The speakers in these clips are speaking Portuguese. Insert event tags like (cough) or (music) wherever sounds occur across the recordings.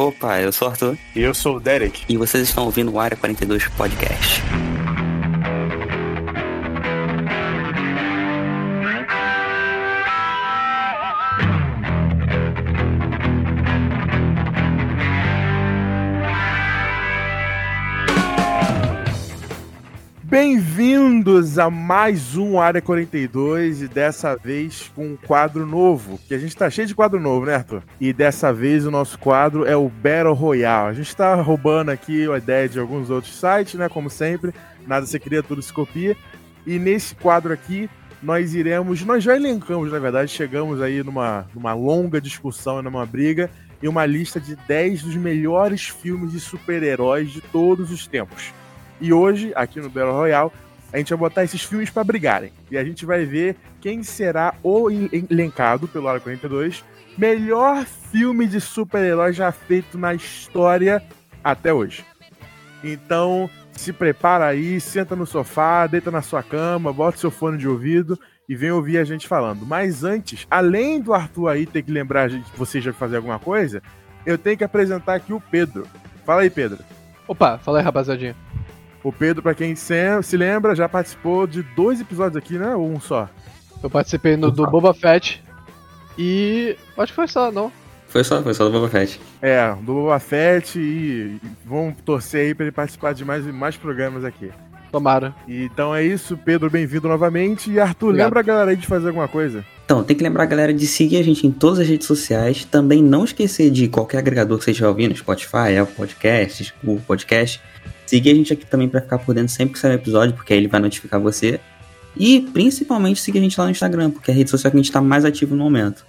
Opa, eu sou o Arthur. E eu sou o Derek. E vocês estão ouvindo o Área 42 Podcast. Bem-vindos a mais um Área 42 e dessa vez com um quadro novo, que a gente tá cheio de quadro novo, né, Arthur? E dessa vez o nosso quadro é o Battle Royale. A gente tá roubando aqui a ideia de alguns outros sites, né, como sempre, nada se cria, tudo se copia. E nesse quadro aqui nós iremos, nós já elencamos, na verdade, chegamos aí numa, numa longa discussão, numa briga, e uma lista de 10 dos melhores filmes de super-heróis de todos os tempos. E hoje, aqui no Battle Royale, a gente vai botar esses filmes para brigarem. E a gente vai ver quem será o elencado pelo Área 42 melhor filme de super-herói já feito na história até hoje. Então, se prepara aí, senta no sofá, deita na sua cama, bota seu fone de ouvido e vem ouvir a gente falando. Mas antes, além do Arthur aí ter que lembrar a gente que você já fazer alguma coisa, eu tenho que apresentar aqui o Pedro. Fala aí, Pedro. Opa, fala aí, rapaziadinha. O Pedro, para quem se lembra, já participou de dois episódios aqui, né? Ou um só? Eu participei no do Boba Fett e. Acho que foi só, não? Foi só, foi só do Boba Fett. É, do Boba Fett e vamos torcer aí pra ele participar de mais, mais programas aqui. Tomara. E, então é isso, Pedro, bem-vindo novamente. E Arthur, Obrigado. lembra a galera aí de fazer alguma coisa? Então, tem que lembrar a galera de seguir a gente em todas as redes sociais. Também não esquecer de qualquer agregador que você estiver ouvindo, Spotify, Apple Podcasts, Google Podcast. Seguir a gente aqui também para ficar por dentro sempre que sair um episódio, porque aí ele vai notificar você. E principalmente seguir a gente lá no Instagram, porque é a rede social que a gente está mais ativo no momento.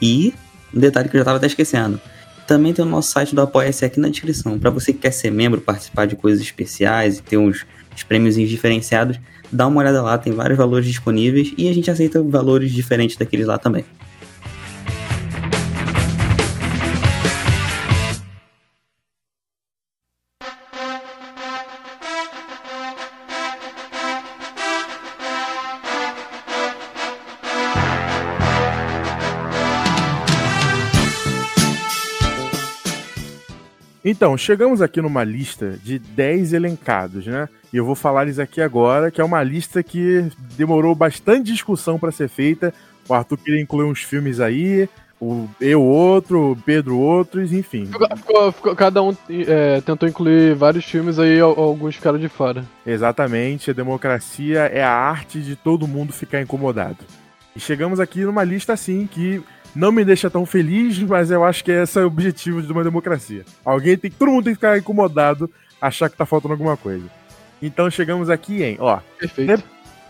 E um detalhe que eu já estava até esquecendo. Também tem o nosso site do Apoia-se aqui na descrição. Para você que quer ser membro, participar de coisas especiais e ter uns, uns prêmios diferenciados, dá uma olhada lá, tem vários valores disponíveis e a gente aceita valores diferentes daqueles lá também. Então, chegamos aqui numa lista de 10 elencados, né? E eu vou falar eles aqui agora, que é uma lista que demorou bastante discussão para ser feita. O Arthur queria incluir uns filmes aí, o eu outro, o Pedro outros, enfim. Ficou, ficou, cada um é, tentou incluir vários filmes aí, alguns ficaram de fora. Exatamente, a democracia é a arte de todo mundo ficar incomodado. E chegamos aqui numa lista assim que não me deixa tão feliz, mas eu acho que esse é o objetivo de uma democracia. Alguém tem, todo mundo tem que ficar incomodado, achar que tá faltando alguma coisa. Então chegamos aqui em, ó, Perfeito. The,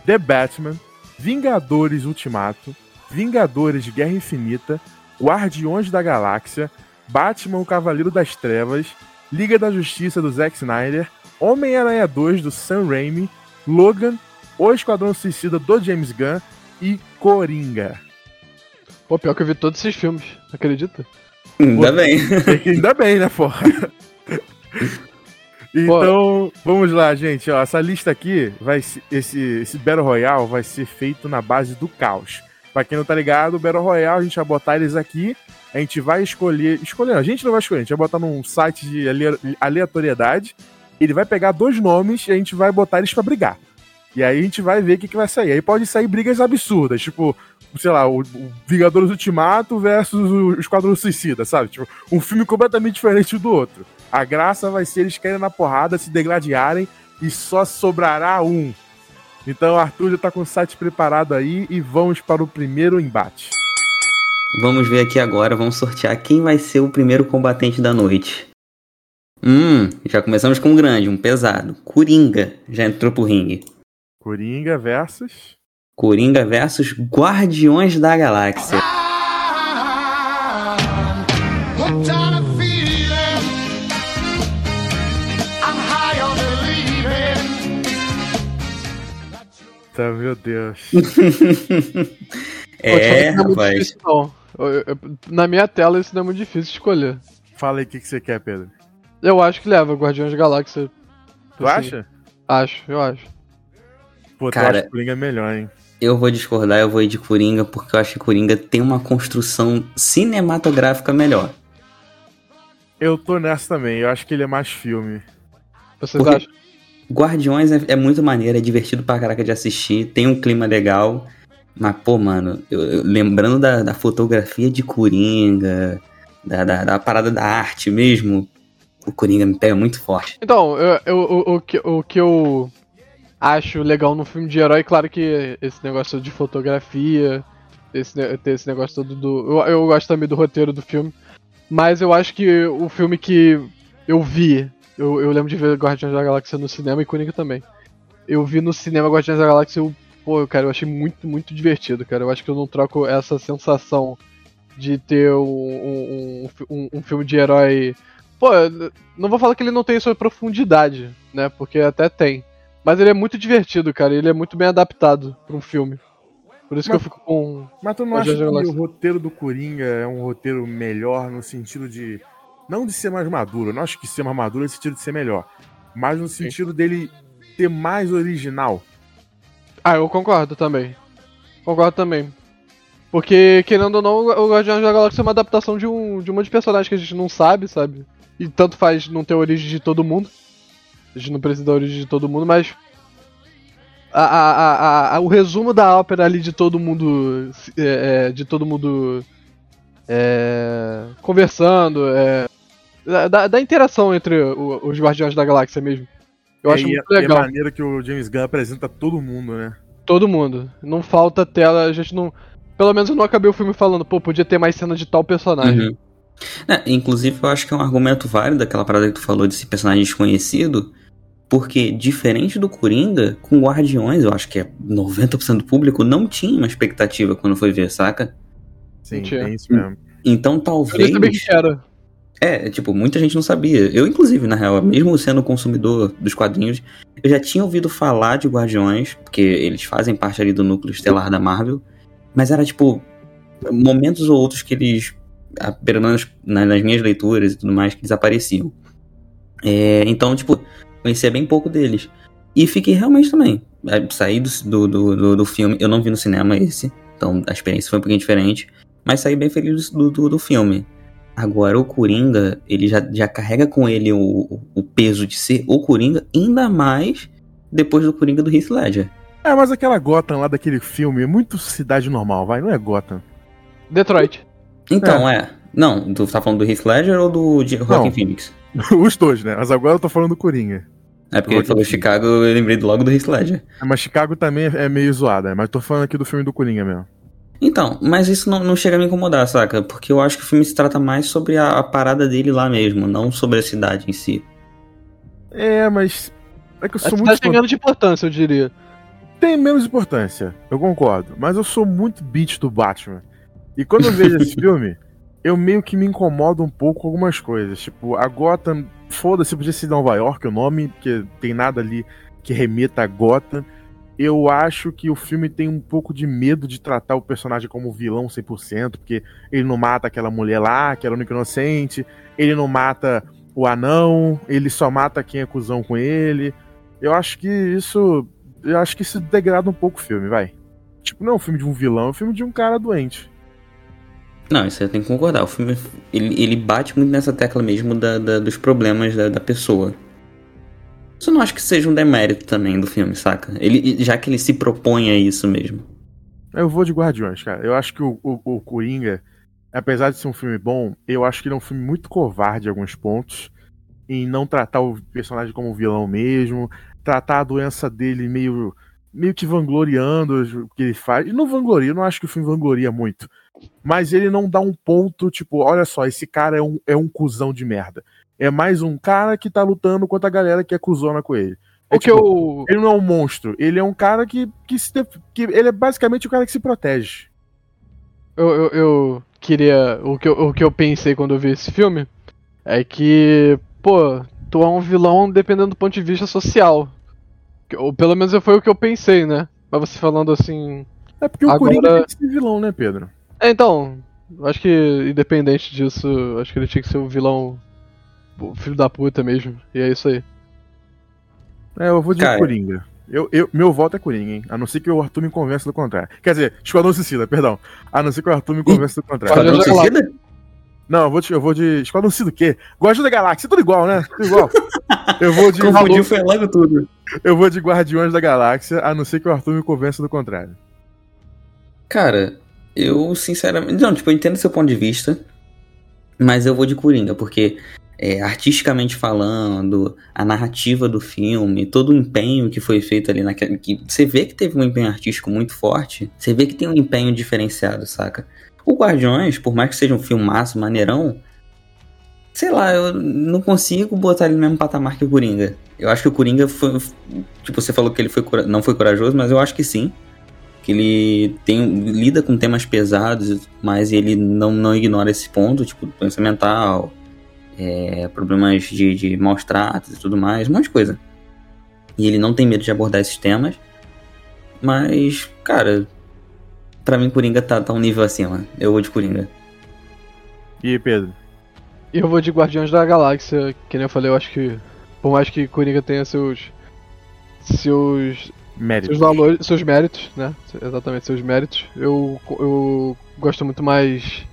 The Batman, Vingadores Ultimato, Vingadores de Guerra Infinita, Guardiões da Galáxia, Batman o Cavaleiro das Trevas, Liga da Justiça do Zack Snyder, Homem-Aranha 2 do Sam Raimi, Logan, O Esquadrão Suicida do James Gunn e Coringa. Pô, pior que eu vi todos esses filmes, acredita? Ainda Pô, bem. (laughs) Ainda bem, né, porra? Então, Pô. vamos lá, gente. Ó, essa lista aqui, vai esse, esse Battle Royale vai ser feito na base do caos. Pra quem não tá ligado, o Battle Royale, a gente vai botar eles aqui, a gente vai escolher. Escolher, a gente não vai escolher, a gente vai botar num site de aleatoriedade. Ele vai pegar dois nomes e a gente vai botar eles para brigar. E aí a gente vai ver o que, que vai sair. Aí pode sair brigas absurdas, tipo, sei lá, o, o Vingadores Ultimato versus o Esquadrão Suicida, sabe? Tipo, um filme completamente diferente do outro. A graça vai ser eles caírem na porrada, se degladiarem e só sobrará um. Então, Arthur já tá com o site preparado aí e vamos para o primeiro embate. Vamos ver aqui agora, vamos sortear quem vai ser o primeiro combatente da noite. Hum, já começamos com um grande, um pesado. Coringa já entrou pro ringue. Coringa versus. Coringa versus Guardiões da Galáxia. Tá, meu Deus. (laughs) é, Pô, rapaz. Difícil, não. Eu, eu, na minha tela isso não é muito difícil de escolher. Fala aí o que, que você quer, Pedro. Eu acho que leva Guardiões da Galáxia. Tu assim. acha? Acho, eu acho. Pô, Cara, tu acha que Coringa é melhor, hein? Eu vou discordar, eu vou ir de Coringa, porque eu acho que Coringa tem uma construção cinematográfica melhor. Eu tô nessa também, eu acho que ele é mais filme. Vocês Porque- acham? Guardiões é, é muito maneiro, é divertido pra caraca de assistir, tem um clima legal. Mas, pô, mano, eu- eu- lembrando da, da fotografia de Coringa, da, da, da parada da arte mesmo, o Coringa me pega muito forte. Então, eu, eu- o, o, que, o que eu acho legal no filme de herói, claro que esse negócio de fotografia, esse, ter esse negócio todo do. Eu, eu gosto também do roteiro do filme. Mas eu acho que o filme que eu vi, eu, eu lembro de ver Guardiões da Galáxia no cinema e Coringa também. Eu vi no cinema Guardiões da Galáxia eu, pô, cara, eu achei muito, muito divertido, cara. Eu acho que eu não troco essa sensação de ter um, um, um, um- filme de herói. Pô, não vou falar que ele não tem sua profundidade, né? Porque até tem. Mas ele é muito divertido, cara. Ele é muito bem adaptado pra um filme. Por isso Mas- que eu fico com. Mas tu não acha que o roteiro do Coringa é um roteiro melhor no sentido de. Não de ser mais maduro, eu não acho que ser mais maduro é no sentido de ser melhor. Mas no sentido dele ser mais original. Ah, eu concordo também. Concordo também. Porque, querendo ou não, o Guardiões da Galáxia é uma adaptação de um, de um monte de personagens que a gente não sabe, sabe? E tanto faz não ter origem de todo mundo. A gente não precisa da origem de todo mundo, mas. A, a, a, a- o resumo da ópera ali de todo mundo. é, é, de todo mundo. é, conversando. é, da, da interação entre o- os Guardiões da Galáxia mesmo. Eu É, acho muito é, legal. é maneira que o James Gunn apresenta todo mundo, né? Todo mundo. Não falta tela, a gente não. Pelo menos eu não acabei o filme falando, pô, podia ter mais cena de tal personagem. Uhum. É, inclusive, eu acho que é um argumento válido daquela parada que tu falou desse personagem desconhecido, porque, diferente do Coringa, com Guardiões, eu acho que é 90% do público não tinha uma expectativa quando foi ver, saca? Sim, é isso mesmo. Então, Eu nem talvez. sabia que era. É, tipo, muita gente não sabia. Eu, inclusive, na real, mesmo sendo consumidor dos quadrinhos, eu já tinha ouvido falar de Guardiões, porque eles fazem parte ali do núcleo estelar da Marvel, mas era, tipo, momentos ou outros que eles, pelo menos na- nas minhas leituras e tudo mais, que desapareciam. É, então, tipo, conhecia bem pouco deles. E fiquei realmente também. é, Saí do, do, do, do- filme, eu não vi no cinema esse, então a experiência foi um pouquinho diferente, mas saí bem feliz do, do, do filme. Agora, o Coringa, ele já, já carrega com ele o, o peso de ser o Coringa, ainda mais depois do Coringa do Heath Ledger. É, mas aquela Gotham lá daquele filme é muito cidade normal, vai, não é Gotham. Detroit. Então, é. Não, tu tá falando do Heath Ledger ou do Joaquin. Phoenix? (laughs) Os dois, né? Mas agora eu tô falando do Coringa. É porque ele falou. Chicago, eu lembrei logo do Heath Ledger. É, Mas Chicago também é meio zoada, mas tô falando aqui do filme do Coringa mesmo. Então, mas isso não, não chega a me incomodar, saca? Porque eu acho que o filme se trata mais sobre a, a parada dele lá mesmo, não sobre a cidade em si. É, mas. É que eu A sou cidade muito. tem menos de importância, eu diria. Tem menos importância, eu concordo. Mas eu sou muito beat do Batman. E quando eu vejo esse (laughs) filme, eu meio que me incomodo um pouco com algumas coisas. Tipo, a Gotham, foda-se, podia ser Nova York o nome, porque tem nada ali que remeta a Gotham. Eu acho que o filme tem um pouco de medo de tratar o personagem como vilão 100%, porque ele não mata aquela mulher lá, que era única inocente, ele não mata o anão, ele só mata quem é cuzão com ele. Eu acho que isso. Eu acho que isso degrada um pouco o filme, vai. Tipo, não é um filme de um vilão, é um filme de um cara doente. Não, isso eu tenho que concordar. O filme, ele, ele bate muito nessa tecla mesmo da, da- dos problemas da, da pessoa. Isso eu não acho que seja um demérito também do filme, saca? Ele, já que ele se propõe a isso mesmo. Eu vou de Guardiões, cara. Eu acho que o, o, o Coringa, apesar de ser um filme bom, eu acho que ele é um filme muito covarde em alguns pontos. Em não tratar o personagem como vilão mesmo. Tratar a doença dele meio, meio que vangloriando o que ele faz. E não vangloria, eu não acho que o filme vangloria muito. Mas ele não dá um ponto, tipo, olha só, esse cara é um, é um cuzão de merda. É mais um cara que tá lutando contra a galera que é cuzona com ele. É O que tipo, eu. ele não é um monstro, ele é um cara que, que, se def- que ele é basicamente o cara que se protege. Eu, eu, eu queria. O que eu, o que eu pensei quando eu vi esse filme é que, pô, tu é um vilão dependendo do ponto de vista social. Ou pelo menos foi o que eu pensei, né? Mas você falando assim. É porque o Agora- Coringa tem que ser vilão, né, Pedro? É, então, acho que independente disso, acho que ele tinha que ser o vilão. o filho da puta mesmo. E é isso aí. É, eu vou de Cara. Coringa. Eu, eu, meu voto é Coringa, hein? A não ser que o Arthur me convença do contrário. Quer dizer, Esquadrão Suicida, perdão. A não ser que o Arthur me convença do contrário. Esquadrão. Suicida? Não, eu vou de, eu vou de Esquadrão Suicida o quê? Guardiões da Galáxia, tudo igual, né? Tudo igual. (laughs) Eu vou de Confundiu, foi logo tudo. eu vou de Guardiões da Galáxia, a não ser que o Arthur me convença do contrário. Cara, eu sinceramente. Não, tipo, eu entendo seu ponto de vista. Mas eu vou de Coringa, porque é, artisticamente falando, a narrativa do filme, todo o empenho que foi feito ali naquele. Que você vê que teve um empenho artístico muito forte. Você vê que tem um empenho diferenciado, saca? O Guardiões, por mais que seja um filmaço, maneirão. Sei lá, eu não consigo botar ele no mesmo patamar que o Coringa. Eu acho que o Coringa foi. Tipo, você falou que ele foi, não foi corajoso, mas eu acho que sim. Que ele tem, lida com temas pesados, mas ele não, não ignora esse ponto, tipo, doença mental, é, problemas de, de maus tratos e tudo mais, um monte de coisa. E ele não tem medo de abordar esses temas. Mas, cara, pra mim Coringa tá, tá um nível acima. Eu vou de Coringa. E Pedro? Eu vou de Guardiões da Galáxia, que nem eu falei, eu acho que. Por mais que Coringa tenha seus. seus. Mérito. seus valores. seus méritos, né? Exatamente, seus méritos. Eu, eu gosto muito mais.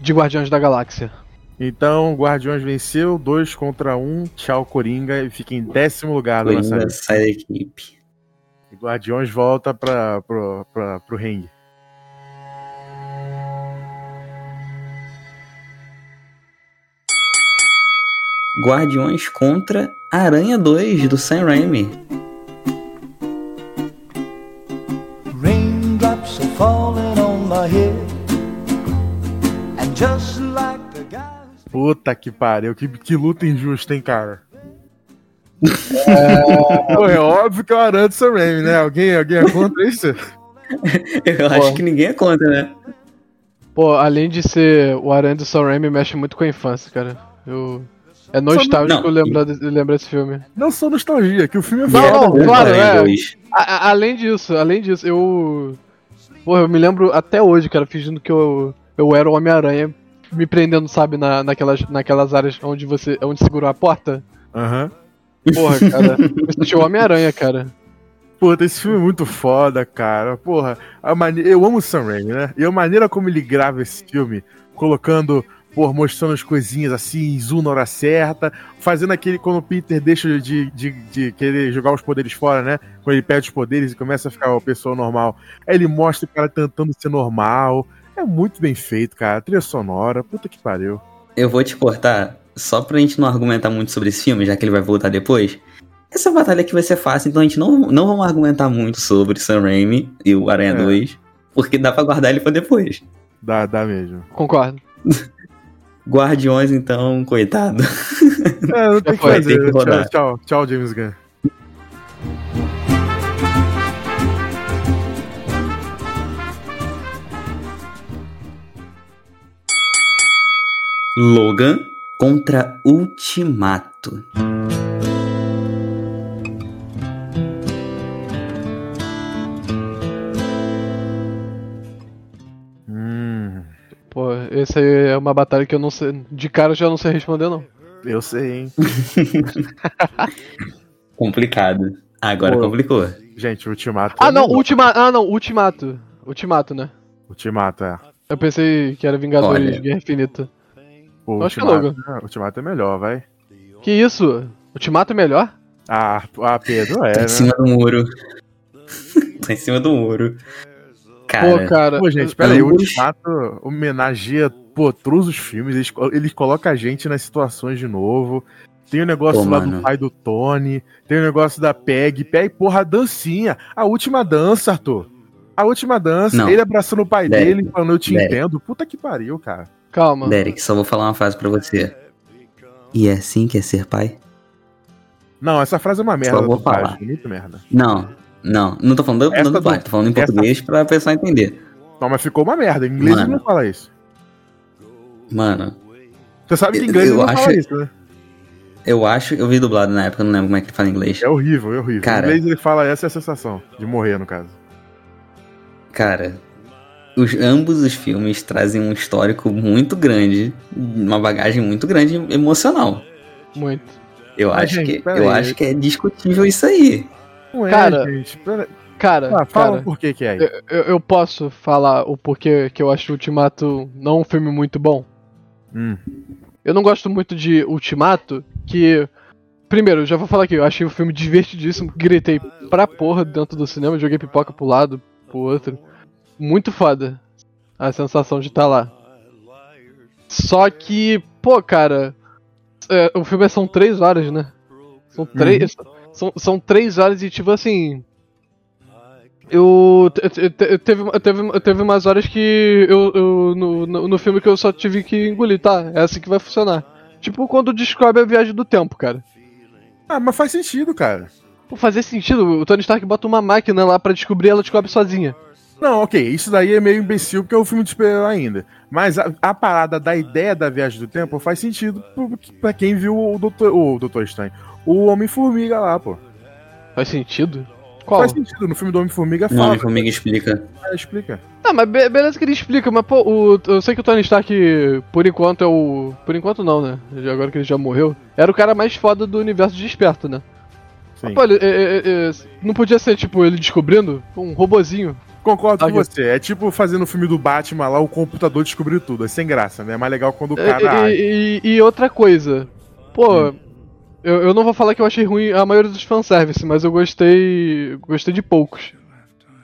de Guardiões da Galáxia. Então, Guardiões venceu, 2 contra 1. Um, tchau, Coringa, e fica em décimo lugar da nossa lista. sai da equipe. E Guardiões volta pra, pro, pra, pro ringue. Guardiões contra Aranha 2 do Sam Raimi. Falling on my head. And just like the guys. Puta que pariu, que, que luta injusta, hein, cara? Pô, é óbvio que é o Aranha do Sam Raimi, né? Alguém, alguém é contra isso? (laughs) Eu acho que ninguém é contra, né? Pô, além de ser o Aranha do Sam Raimi, mexe muito com a infância, cara. Eu... É nostálgico lembrar, lembrar desse filme. Não só nostalgia, que o filme é Não, foda. não, né? claro, é. 2. A- a- além disso, além disso, eu. Porra, eu me lembro até hoje, cara, fingindo que eu, eu era o Homem-Aranha, me prendendo, sabe, na, naquelas, naquelas áreas onde você. onde segurou a porta. Aham. Porra, (laughs) cara. eu senti o Homem-Aranha, cara. Puta, esse filme é muito foda, cara. Porra, a mane... eu amo o Sam Raimi, né? E a maneira como ele grava esse filme, colocando, por mostrando as coisinhas assim, zoom na hora certa, fazendo aquele quando o Peter deixa de, de, de querer jogar os poderes fora, né? Quando ele perde os poderes e começa a ficar uma pessoa normal. Aí ele mostra o cara tentando ser normal. É muito bem feito, cara. Trilha sonora, puta que pariu. Eu vou te cortar só pra gente não argumentar muito sobre esse filme, já que ele vai voltar depois. Essa batalha aqui vai ser fácil, então a gente não, não vamos argumentar muito sobre Sam Raimi e o Aranha É. 2, porque dá pra guardar ele pra depois. Dá, dá mesmo. Concordo. (laughs) Guardiões, então, coitado. (laughs) É, não tem que fazer. que tchau, tchau, tchau, James Gunn. Logan contra Ultimato. Pô, essa aí é uma batalha que eu não sei. De cara eu já não sei responder, não. eu sei, hein. (laughs) Complicado. Agora Pô. complicou. Gente, o Ultimato. Ah, é não. Ultimato. Ah, não, Ultimato. Ultimato, né? Ultimato, é. Eu pensei que era Vingadores Olha. Guerra Infinita. Eu acho que é Ultimato, é, o Ultimato é melhor, vai. Que isso? Ultimato é melhor? Ah, ah Pedro, é, Tá em né? cima do muro. (laughs) tá em cima do muro. Cara, Pô, cara. Pô, gente, pera aí, o Ultimato homenageia, pô, todos os filmes, eles, eles colocam a gente nas situações de novo. Tem o negócio Pô, lá mano. do pai do Tony, tem o negócio da Peg, Peg, porra, a dancinha. A última dança, Arthur. A última dança, Não. ele abraçando o pai Derek, dele, falando, eu te Derek. entendo. Puta que pariu, cara. Calma. Derek, só vou falar uma frase pra você. E é assim que é ser pai? Não, essa frase é uma merda. Só vou falar. Muito merda. Não, não. Não tô falando da Essa dublagem, tô falando em essa- português pra pessoa entender. Não, mas ficou uma merda. Em inglês ele Mano. não fala isso. Mano, Você sabe que em Eu- inglês eu ele não acho- fala isso, né? eu acho. Eu vi dublado na época, eu não lembro como é que ele fala em inglês. É horrível, é horrível. Cara. Em inglês ele fala essa é a sensação de morrer, no caso. Cara, os, ambos os filmes trazem um histórico muito grande, uma bagagem muito grande emocional. Muito. Eu Mas, acho gente, que eu aí. acho que é discutível isso aí. Não é, Cara- gente. Cara, Ah, fala cara, por que que é aí. eu, eu- posso falar o porquê que eu acho Ultimato não um filme muito bom? Hum. Eu não gosto muito de Ultimato, que. Primeiro, já vou falar aqui, eu achei o filme divertidíssimo, gritei pra porra dentro do cinema, joguei pipoca pro lado, pro outro. Muito foda a sensação de estar lá. Só que, pô, cara, é, o filme são três horas, né? São três. São, são três horas e, tipo assim. Eu. te- te- te- Teve, teve, teve umas horas que eu. eu no, no, no filme que eu só tive que engolir, tá? É assim que vai funcionar. Tipo quando descobre a viagem do tempo, cara. Ah, mas faz sentido, cara. Pô, fazer sentido, o Tony Stark bota uma máquina lá pra descobrir ela descobre sozinha. Não, ok, isso daí é meio imbecil porque é um filme de super ainda. Mas a, a parada da ideia da viagem do tempo faz sentido pra quem viu o Doutor, o Doutor Estranho. O Homem-Formiga lá, pô. Faz sentido? Qual? Faz sentido, no filme do Homem-Formiga Não, fala. a formiga explica. É, explica. Ah, mas be- beleza que ele explica, mas pô, o- eu sei que o Tony Stark, por enquanto, é o. Por enquanto não, né? Agora que ele já morreu. Era o cara mais foda do universo de esperto, né? Sim. Pô, ele, é- é- é- não podia ser, tipo, ele descobrindo um robozinho. Concordo com você. É tipo fazer no filme do Batman lá, o computador descobriu tudo. É sem graça, né? É mais legal quando o cara. e- e- e outra coisa. Pô, eu, eu não vou falar que eu achei ruim a maioria dos fanservice, mas eu gostei. Gostei de poucos.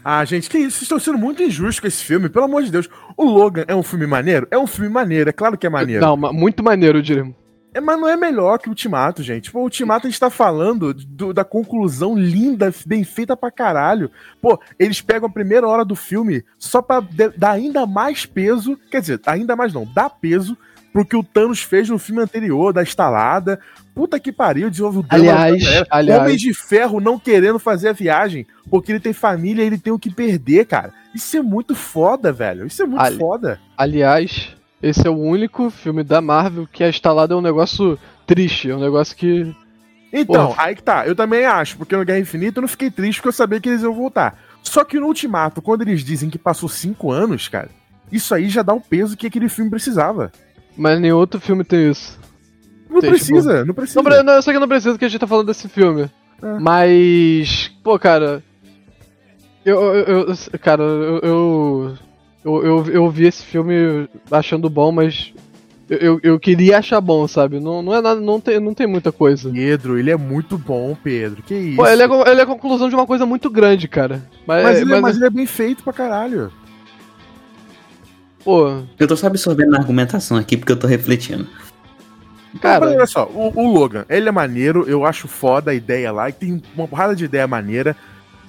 Ah, gente, que isso? Vocês estão sendo muito injustos com esse filme, pelo amor de Deus. O Logan é um filme maneiro? É um filme maneiro, é claro que é maneiro. Não, muito maneiro, eu diria. É, mas não é melhor que o Ultimato, gente. Pô, o Ultimato a gente tá falando do- da conclusão linda, bem feita pra caralho. Pô, eles pegam a primeira hora do filme só pra dar ainda mais peso. Quer dizer, ainda mais não, dá peso pro que o Thanos fez no filme anterior, da estalada. Puta que pariu, desenvolve o. Aliás, galera. aliás. Homem de Ferro não querendo fazer a viagem, porque ele tem família e ele tem o que perder, cara. Isso é muito foda, velho. Isso é muito Ali- foda. Aliás, esse é o único filme da Marvel que a instalada é um negócio triste, é um negócio que. Então, Porra. aí que tá. Eu também acho, porque no Guerra Infinita eu não fiquei triste porque eu sabia que eles iam voltar. Só que no Ultimato, quando eles dizem que passou cinco anos, cara, isso aí já dá o peso que aquele filme precisava. Mas nenhum outro filme tem isso. Não Tem, precisa, não precisa. Não, não, eu sei que não precisa que a gente tá falando desse filme. É. Mas. Pô, cara. Eu. eu, eu- cara, eu, eu. Eu, eu, eu vi esse filme achando bom, mas. Eu, eu, queria achar bom, sabe? Não, não é nada. Não tem, não tem muita coisa. Pedro, ele é muito bom, Pedro. Que isso? Pô, ele é, ele é a conclusão de uma coisa muito grande, cara. Mas, mas, ele, é- mas- mas ele é bem feito pra caralho. pô, Eu tô só absorvendo a argumentação aqui porque eu tô refletindo. cara. Olha só, o, o Logan, ele é maneiro, eu acho foda a ideia lá, e tem uma porrada de ideia maneira,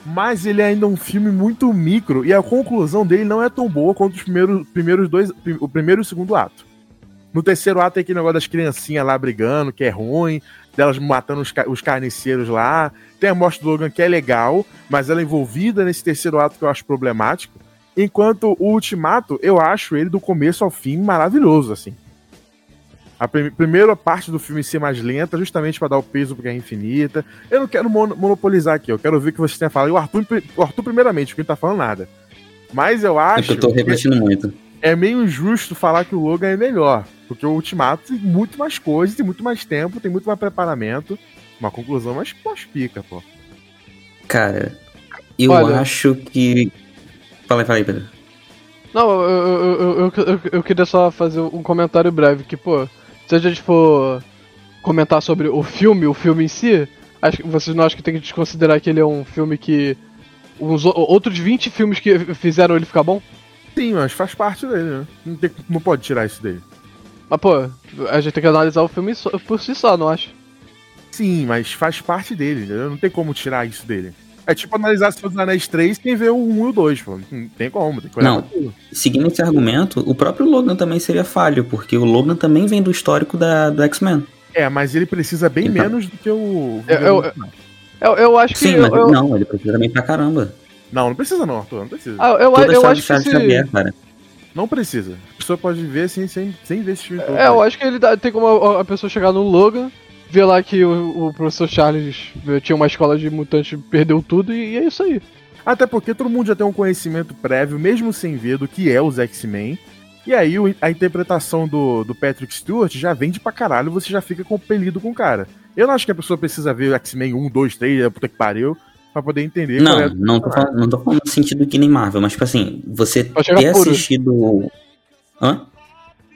mas ele é ainda um filme muito micro, e a conclusão dele não é tão boa quanto os primeiros, primeiros dois, o primeiro e o segundo ato. No terceiro ato tem aquele negócio das criancinhas lá brigando, que é ruim, delas matando os, os carniceiros lá. Tem a morte do Logan, que é legal, mas ela é envolvida nesse terceiro ato que eu acho problemático. Enquanto o Ultimato, eu acho ele do começo ao fim maravilhoso, assim. A prim- primeira parte do filme ser mais lenta, justamente pra dar o peso pro Guerra Infinita. Eu não quero mon- monopolizar aqui, eu quero ver o que você tem a falar. E o Arthur, o Arthur primeiramente, porque não tá falando nada. Mas eu É acho que eu tô que refletindo muito. é meio injusto falar que o Logan é melhor. Porque o Ultimato tem muito mais coisas, tem muito mais tempo, tem muito mais preparamento. Uma conclusão mais, mais pica, pô. Cara, eu Olha. acho que. Fala aí, fala aí, Pedro. Não, eu, eu, eu, eu queria só fazer um comentário breve, que, pô, se a gente for comentar sobre o filme, o filme em si, acho que vocês não acham que tem que desconsiderar que ele é um filme que. Uns outros 20 filmes que fizeram ele ficar bom? Sim, mas faz parte dele, né? Não, tem- não pode tirar isso dele. Mas, pô, a gente tem que analisar o filme por si só, não acho? Sim, mas faz parte dele, entendeu? Não tem como tirar isso dele. É tipo analisar Senhor dos Anéis 3 quem vê o 1 e o 2, pô. Não tem como, tem que olhar Não. Seguindo esse argumento, o próprio Logan também seria falho, porque o Logan também vem do histórico da, do X-Men. É, mas ele precisa bem Então. menos do que o. Eu- eu- Eu, eu acho que. Sim, eu, mas eu, não, ele precisa também pra caramba. Não, não precisa não, Arthur, não precisa. ah, eu, Toda a eu história acho de que. Charles se- Xavier, cara. Não precisa. A pessoa pode ver assim, sem, sem ver esse filme todo. É, eu acho que ele dá- tem como a, a pessoa chegar no Logan, ver lá que o, o professor Charles eh, tinha uma escola de mutantes, perdeu tudo e, é isso aí. Até porque todo mundo já tem um conhecimento prévio, mesmo sem ver, do que é os X-Men. E aí o- a interpretação do, do Patrick Stewart já vende pra caralho, você já fica compelido com o cara. Eu não acho que a pessoa precisa ver X-Men 1, 2, 3, é puta que pariu. pra poder entender. Não, qual é- não tô, falando, não tô falando no sentido que nem Marvel, mas tipo assim, você ter puro. assistido. Hã?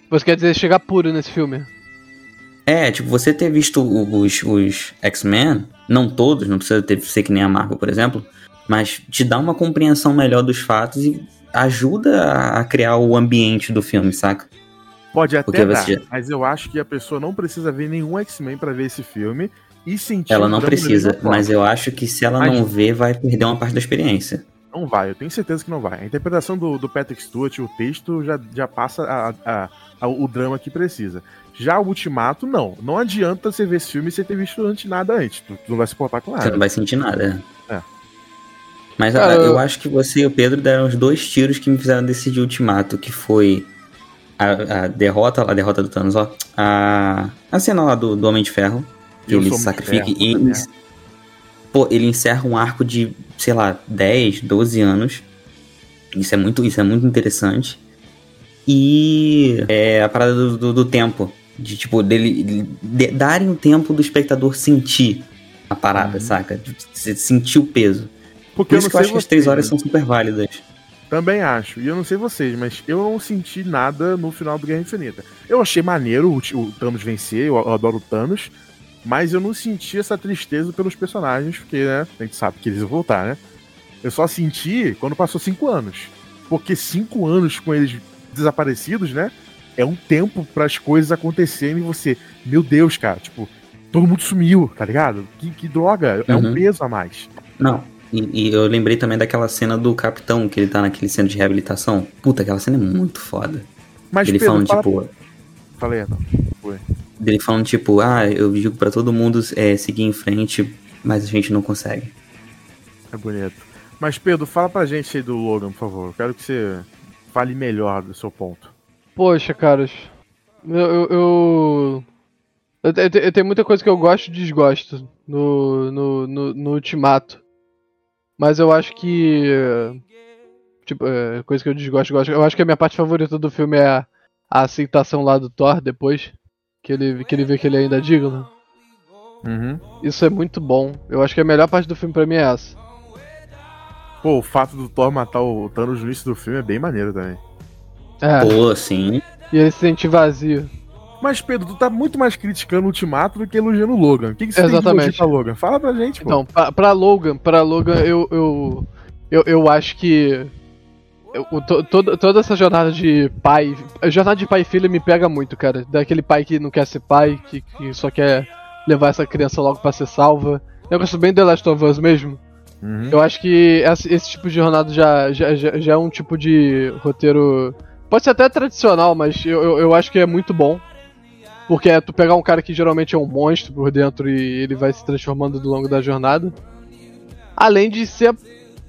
Você quer dizer chegar puro nesse filme? É, tipo, você ter visto os, os X-Men, não todos, não precisa ter, ser que nem a Marvel, por exemplo, mas te dá uma compreensão melhor dos fatos e ajuda a, criar o ambiente do filme, saca? Pode até Porque dar, você- mas eu acho que a pessoa não precisa ver nenhum X-Men pra ver esse filme e sentir. Ela o não precisa, mas eu acho que se ela Mas- não ver, vai perder uma parte da experiência. Não vai, eu tenho certeza que não vai. A interpretação do, do Patrick Stewart, o texto, já, já passa a- a- a- o drama que precisa. Já o Ultimato, não. Não adianta você ver esse filme sem ter visto antes nada antes. Tu, tu não vai se portar com Você nada. não vai sentir nada. É. Mas Cara, ah, eu eu- acho que você e o Pedro deram os dois tiros que me fizeram decidir o ultimato, que foi a, a derrota, a derrota do Thanos, ó. A, a cena lá do, do Homem de Ferro. Que Eu ele se sacrifica Ferro, e. merda. Pô, ele encerra um arco de, sei lá, 10, 12 anos. Isso é muito, isso é muito interessante. E é a parada do, do, do tempo. De tipo, dele. De, darem o tempo do espectador sentir a parada, Uhum. saca? De se- sentir o peso. Porque Por eu isso não que eu acho que as vocês, três horas né? são super válidas. Também acho. E eu não sei vocês, mas eu não senti nada no final do Guerra Infinita. Eu achei maneiro o, o Thanos vencer, eu, eu adoro o Thanos. Mas eu não senti essa tristeza pelos personagens, porque, né, a gente sabe que eles vão voltar, né? Eu só senti quando passou cinco anos. Porque cinco anos com eles desaparecidos, né? É um tempo para as coisas acontecerem e você, meu Deus, cara, tipo, todo mundo sumiu, tá ligado? Que, que droga, é um Uhum. peso a mais. Não. E, e eu lembrei também daquela cena do capitão, que ele tá naquele centro de reabilitação. Puta, aquela cena é muito foda. Mas, ele Pedro, falando, fala... tipo. Falei, não. Foi. Dele falando, tipo, ah, eu digo pra todo mundo é, seguir em frente, mas a gente não consegue. É bonito. Mas, Pedro, fala pra gente aí do Logan, por favor. Eu quero que você fale melhor do seu ponto. Poxa, caras. Eu. Eu, eu... eu eu te- eu tenho muita coisa que eu gosto e desgosto no, no, no, no Ultimato. Mas eu acho que. Tipo, é, coisa que eu desgosto, gosto. Eu acho que a minha parte favorita do filme é a, a aceitação lá do Thor depois. Que ele, que ele vê que ele ainda é digno. Uhum. Isso é muito bom. Eu acho que a melhor parte do filme pra mim é essa. Pô, o fato do Thor matar o Thanos no início do filme é bem maneiro também. É, Pô, assim. e ele se sente vazio. Mas, Pedro, tu tá muito mais criticando o Ultimato do que elogiando o Logan. O que, que você tem Exatamente. de elogio pra Logan? Fala pra gente, pô. Então, pra, pra Logan, pra Logan, eu, eu, eu, eu acho que eu- o to- toda essa jornada de pai, a jornada de pai e filho me pega muito, cara. Daquele pai que não quer ser pai, que, que só quer levar essa criança logo pra ser salva. Negócio bem The Last of Us mesmo. Uhum. Eu acho que esse, esse tipo de jornada já, já, já, já é um tipo de roteiro. Pode ser até tradicional, mas eu, eu, eu acho que é muito bom. Porque é tu pegar um cara que geralmente é um monstro por dentro e ele vai se transformando ao longo da jornada. Além de ser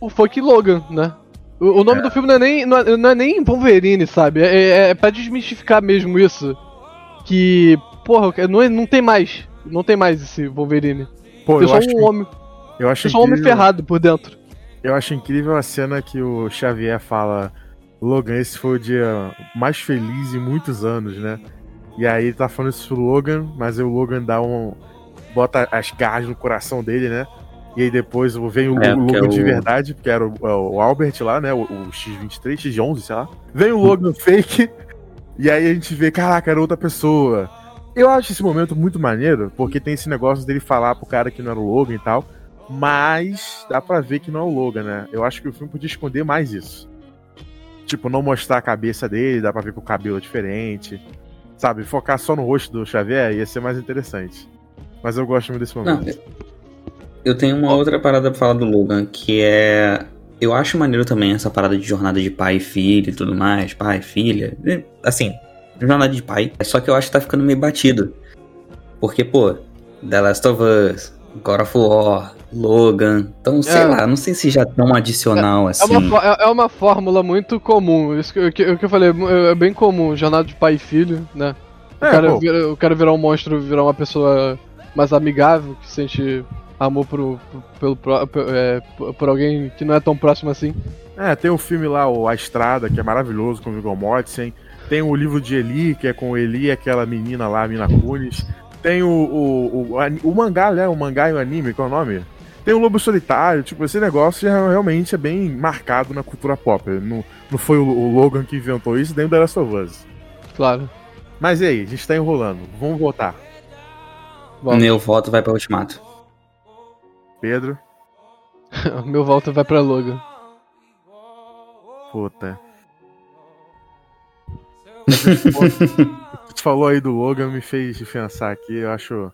o fuck Logan, né? O, o nome do filme não é, nem, não, é, não é nem Wolverine, sabe? É, é, é pra desmistificar mesmo isso. Que, porra, não, é- não tem mais. Não tem mais esse Wolverine. Pô, Eu eu sou acho, um homem. eu acho sou um homem ferrado por dentro. Eu acho incrível a cena que o Xavier fala: Logan, esse foi o dia mais feliz em muitos anos, né? E aí ele tá falando isso pro Logan, mas aí o Logan dá um. bota as garras no coração dele, né? E aí depois vem o, É, o Logan é de o- verdade, porque era o, é o Albert lá, né? O, o X23, X11, sei lá. Vem o Logan fake, e aí a gente vê, caraca, era outra pessoa. Eu acho esse momento muito maneiro, porque tem esse negócio dele falar pro cara que não era o Logan e tal. Mas dá pra ver que não é o Logan, né? Eu acho que o filme podia esconder mais isso. Tipo, não mostrar a cabeça dele, dá pra ver que o cabelo é diferente. Sabe, focar só no rosto do Xavier ia ser mais interessante. Mas eu gosto muito desse Não, momento. eu tenho uma outra parada pra falar do Logan, que é. Eu acho maneiro também essa parada de jornada de pai e filho e tudo mais, pai, filha. e, Assim, jornada de pai. Só que eu acho que tá ficando meio batido. Porque, pô, The Last of Us, God of War, Logan. Então, sei É. lá, não sei se já tão adicional É assim. uma, fó- é é uma fórmula muito comum. Isso que, que- o que eu falei, é é bem comum. Jornada de pai e filho, né? O, É, cara, vira, o cara virar um monstro, virar uma pessoa mais amigável, que sente amor pro, pro- pelo, pró- p- é, por, por alguém que não é tão próximo assim. É, tem o filme lá, o A Estrada, que é maravilhoso, com o Viggo Mortensen. Tem o livro de Eli, que é com Eli e aquela menina lá, a Mina Kunis. Tem o, o, o, o mangá, né? O mangá e o anime, qual é o nome? Tem o Lobo Solitário, tipo, esse negócio já realmente é bem marcado na cultura pop. Não, não foi o, o Logan que inventou isso, nem o The Last of Us. Claro. Mas e aí, a gente tá enrolando. Vamos voltar. Volta. Meu voto vai pra Ultimato. Pedro, (laughs) Meu volta vai pra Logan. puta. (laughs) Tu falou aí do Logan, me fez pensar aqui. Eu acho.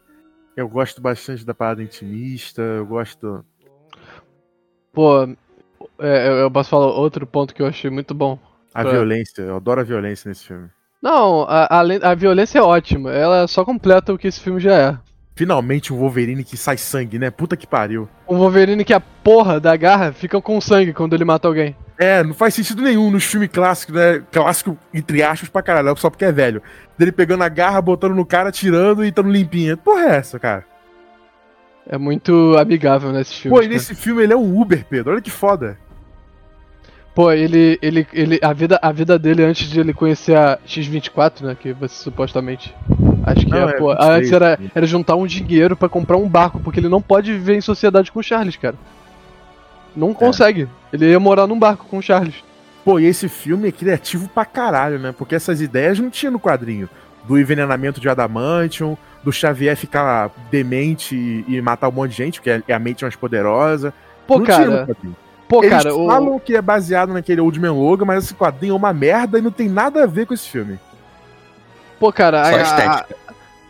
Eu gosto bastante da parada intimista, eu gosto. Pô, é, eu- posso falar outro ponto que eu achei muito bom. A Tá. violência, eu adoro a violência nesse filme. Não, a, além- a violência é ótima. Ela só completa o que esse filme já é. Finalmente um Wolverine que sai sangue, né? Puta que pariu. O Wolverine que a porra da garra fica com sangue quando ele mata alguém. É, não faz sentido nenhum nos filmes clássicos, né? Clássico, entre aspas, pra caralho, só porque é velho. Dele pegando a garra, botando no cara, tirando e tando limpinha. Porra é essa, cara? É muito amigável nesse filme. Pô, e nesse filme ele é um Uber, Pedro. Olha que foda. Pô, ele, ele, ele, a vida, a vida dele antes de ele conhecer a X24, né, que você supostamente, acho que Não, é, é pô, 23, antes era, era juntar um dinheiro pra comprar um barco, porque ele não pode viver em sociedade com o Charles, cara. Não consegue. Ele ia morar num barco com o Charles. Pô, e esse filme é criativo pra caralho, né? Porque essas ideias não tinha no quadrinho. Do envenenamento de Adamantium, do Xavier ficar demente e, e matar um monte de gente, porque é a mente mais poderosa. Pô, não tinha no cara, quadrinho. pô, Eles cara, o, falam que é baseado naquele Old Man Logan, mas esse quadrinho é uma merda e não tem nada a ver com esse filme. pô, cara, Só a- a- estética.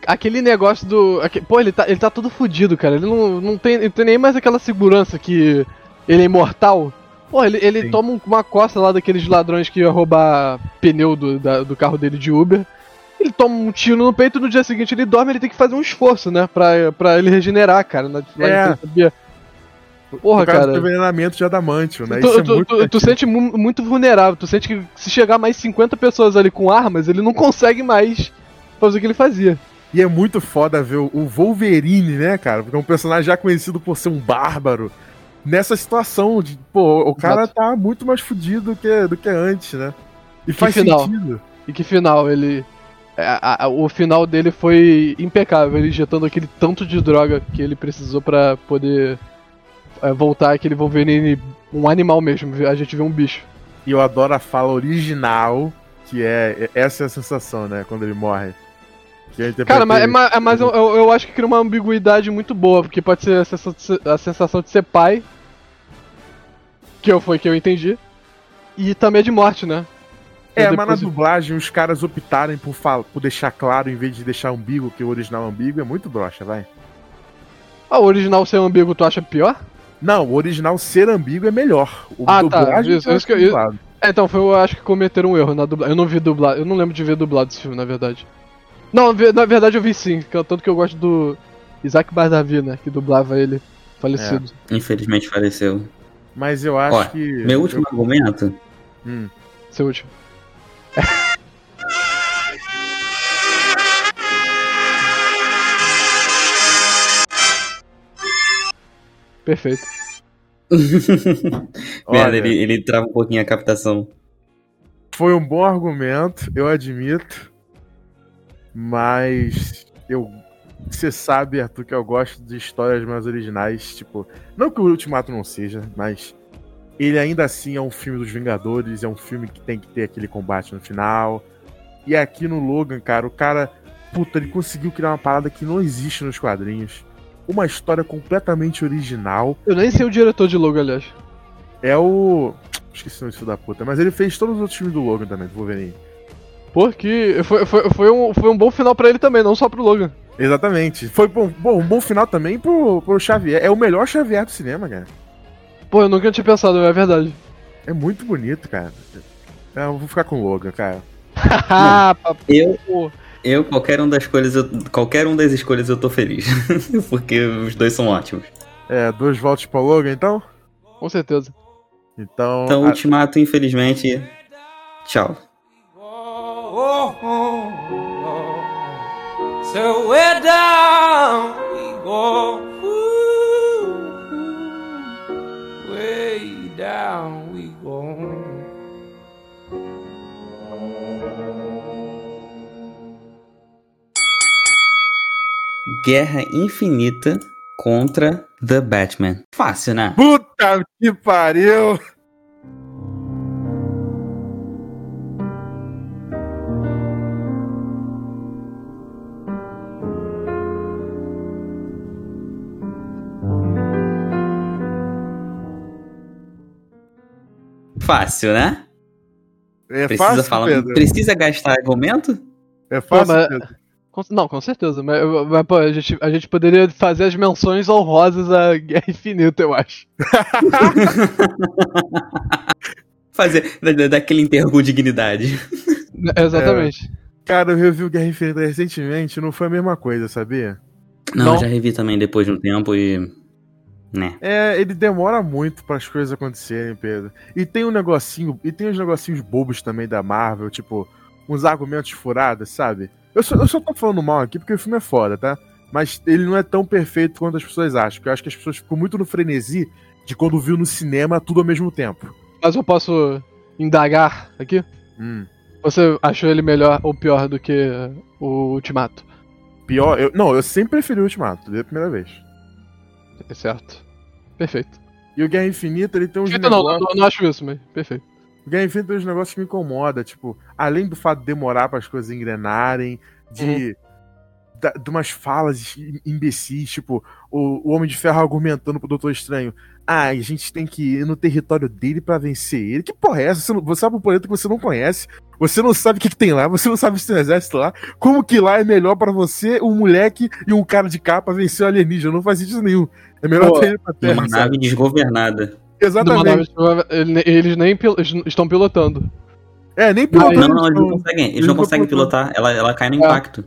aquele negócio do, aque- pô, ele tá, ele tá todo fudido, cara. Ele não, não tem, ele tem nem mais aquela segurança que ele é imortal. Pô, ele, ele Sim. toma um- uma costa lá daqueles ladrões que ia roubar pneu do, da- do carro dele de Uber. Ele toma um tiro no peito e no dia seguinte ele dorme, ele tem que fazer um esforço, né? Pra, pra ele regenerar, cara. Na, É. em Santa Bia. Porra, Por cara. do envenenamento de Adamantium, né? Tu, Isso é tu- muito tu- tu sente mu- muito vulnerável, tu sente que se chegar mais 50 pessoas ali com armas, ele não consegue mais fazer o que ele fazia. E é muito foda ver o Wolverine, né, cara? Porque é um personagem já conhecido por ser um bárbaro. Nessa situação de, pô, o cara Exato. tá muito mais fudido do que, do que antes, né? E faz final. sentido. E que final, ele. a- a- o final dele foi impecável, ele injetando aquele tanto de droga que ele precisou pra poder é, voltar aquele Wolverine um animal mesmo. A gente vê um bicho. E eu adoro a fala original, que é. Essa é a sensação, né? Quando ele morre. Cara, mas, é, é mais eu, eu- acho que cria uma ambiguidade muito boa, porque pode ser, a sensação de ser pai, que eu, foi que eu entendi, e também de morte, né? É, Depois- mas na dublagem os caras optarem por, fal- por deixar claro em vez de deixar umbigo, que o original é umbigo, é muito broxa, vai. Ah, o original ser ambíguo tu acha pior? Não, o original ser ambíguo é melhor. O Ah, tá, dublagem isso- tá isso que eu- dublado. É, então, foi, eu acho que cometeram um erro na dublagem. Eu não vi dublado, eu não lembro de ver dublado esse filme, na verdade. Não, na verdade eu vi sim, é tanto que eu gosto do Isaac Bardavi, né, que dublava ele, falecido. Infelizmente faleceu. Mas eu acho Ó, que. Meu último argumento Hum. Seu último. (laughs) Perfeito. (laughs) Olha. Merda, ele, ele trava um pouquinho a captação. Foi um bom argumento, eu admito. Mas eu. Você sabe, Arthur, que eu gosto de histórias mais originais. Tipo, não que o Ultimato não seja, mas ele ainda assim é um filme dos Vingadores, é um filme que tem que ter aquele combate no final. E aqui no Logan, cara, o cara. Puta, ele conseguiu criar uma parada que não existe nos quadrinhos. Uma história completamente original. Eu nem sei o diretor de logo, aliás. É o. (tsk) Esqueci o nome da puta, mas ele fez todos os outros filmes do Logan também, do Wolverine. Porque foi, foi, foi, um, foi um bom final pra ele também, não só pro Logan. Exatamente. Foi bom, bom, um bom final também pro, pro Xavier. É o melhor Xavier do cinema, cara. Pô, eu nunca tinha pensado, é verdade. É muito bonito, cara. Eu vou ficar com o Logan, cara. (laughs) Eu, eu qualquer um das escolhas, eu, qualquer um das escolhas eu tô feliz. (laughs) Porque os dois são ótimos. É, dois votos pro Logan, então? Com certeza. Então. Então, a- Ultimato, infelizmente, tchau. Oh, oh, oh. So we're down we go. Ooh, ooh. way down we go. Guerra Infinita contra The Batman. Fácil, né? Puta que pariu! Fácil, né? É Precisa fácil, falar. Pedro? Precisa gastar argumento? É fácil, mas- Pedro? Com- não, com certeza. Mas, mas, pô, a, gente, a gente poderia fazer as menções honrosas à Guerra Infinita, eu acho. (laughs) Fazer da- da- daquele enterro com dignidade. É, Exatamente. Cara, eu revi o Guerra Infinita recentemente, não foi a mesma coisa, sabia? Não, Não. eu já revi também depois de um tempo e. Né. É, ele demora muito para as coisas acontecerem, Pedro. E tem um negocinho, e tem uns negocinhos bobos também da Marvel, tipo, uns argumentos furados, sabe? Eu só, eu só tô falando mal aqui porque o filme é foda, tá? Mas ele não é tão perfeito quanto as pessoas acham, porque eu acho que as pessoas ficam muito no frenesi de quando viu no cinema tudo ao mesmo tempo. Mas eu posso indagar aqui? Hum. Você achou ele melhor ou pior do que o Ultimato? Pior, eu, não, eu sempre preferi o Ultimato, desde a primeira vez. É certo. Perfeito. E o Guerra Infinita, ele tem uns Infinita não, negócios... não, não acho isso, mas perfeito. O Guerra Infinita tem uns negócios que me incomodam, tipo, além do fato de demorar para as coisas engrenarem, de, da- de umas falas im- imbecis, tipo, o, o Homem de Ferro argumentando pro Doutor Estranho. Ah, a gente tem que ir no território dele pra vencer ele. Que porra é essa? Você, não, você sabe um planeta que você não conhece, você não sabe o que, que tem lá, você não sabe se tem um exército lá. Como que lá é melhor pra você, um moleque e um cara de capa vencer o alienígena? Não faz sentido nenhum. É melhor Pô, ter ele pra terra. Uma sabe? nave desgovernada. Nave, Exatamente. ele- eles nem pil- estão pilotando. É, nem pilotando. Não, não, eles não então- conseguem. Eles eles não não conseguem pilotam. pilotar. Ela, ela cai no É. impacto.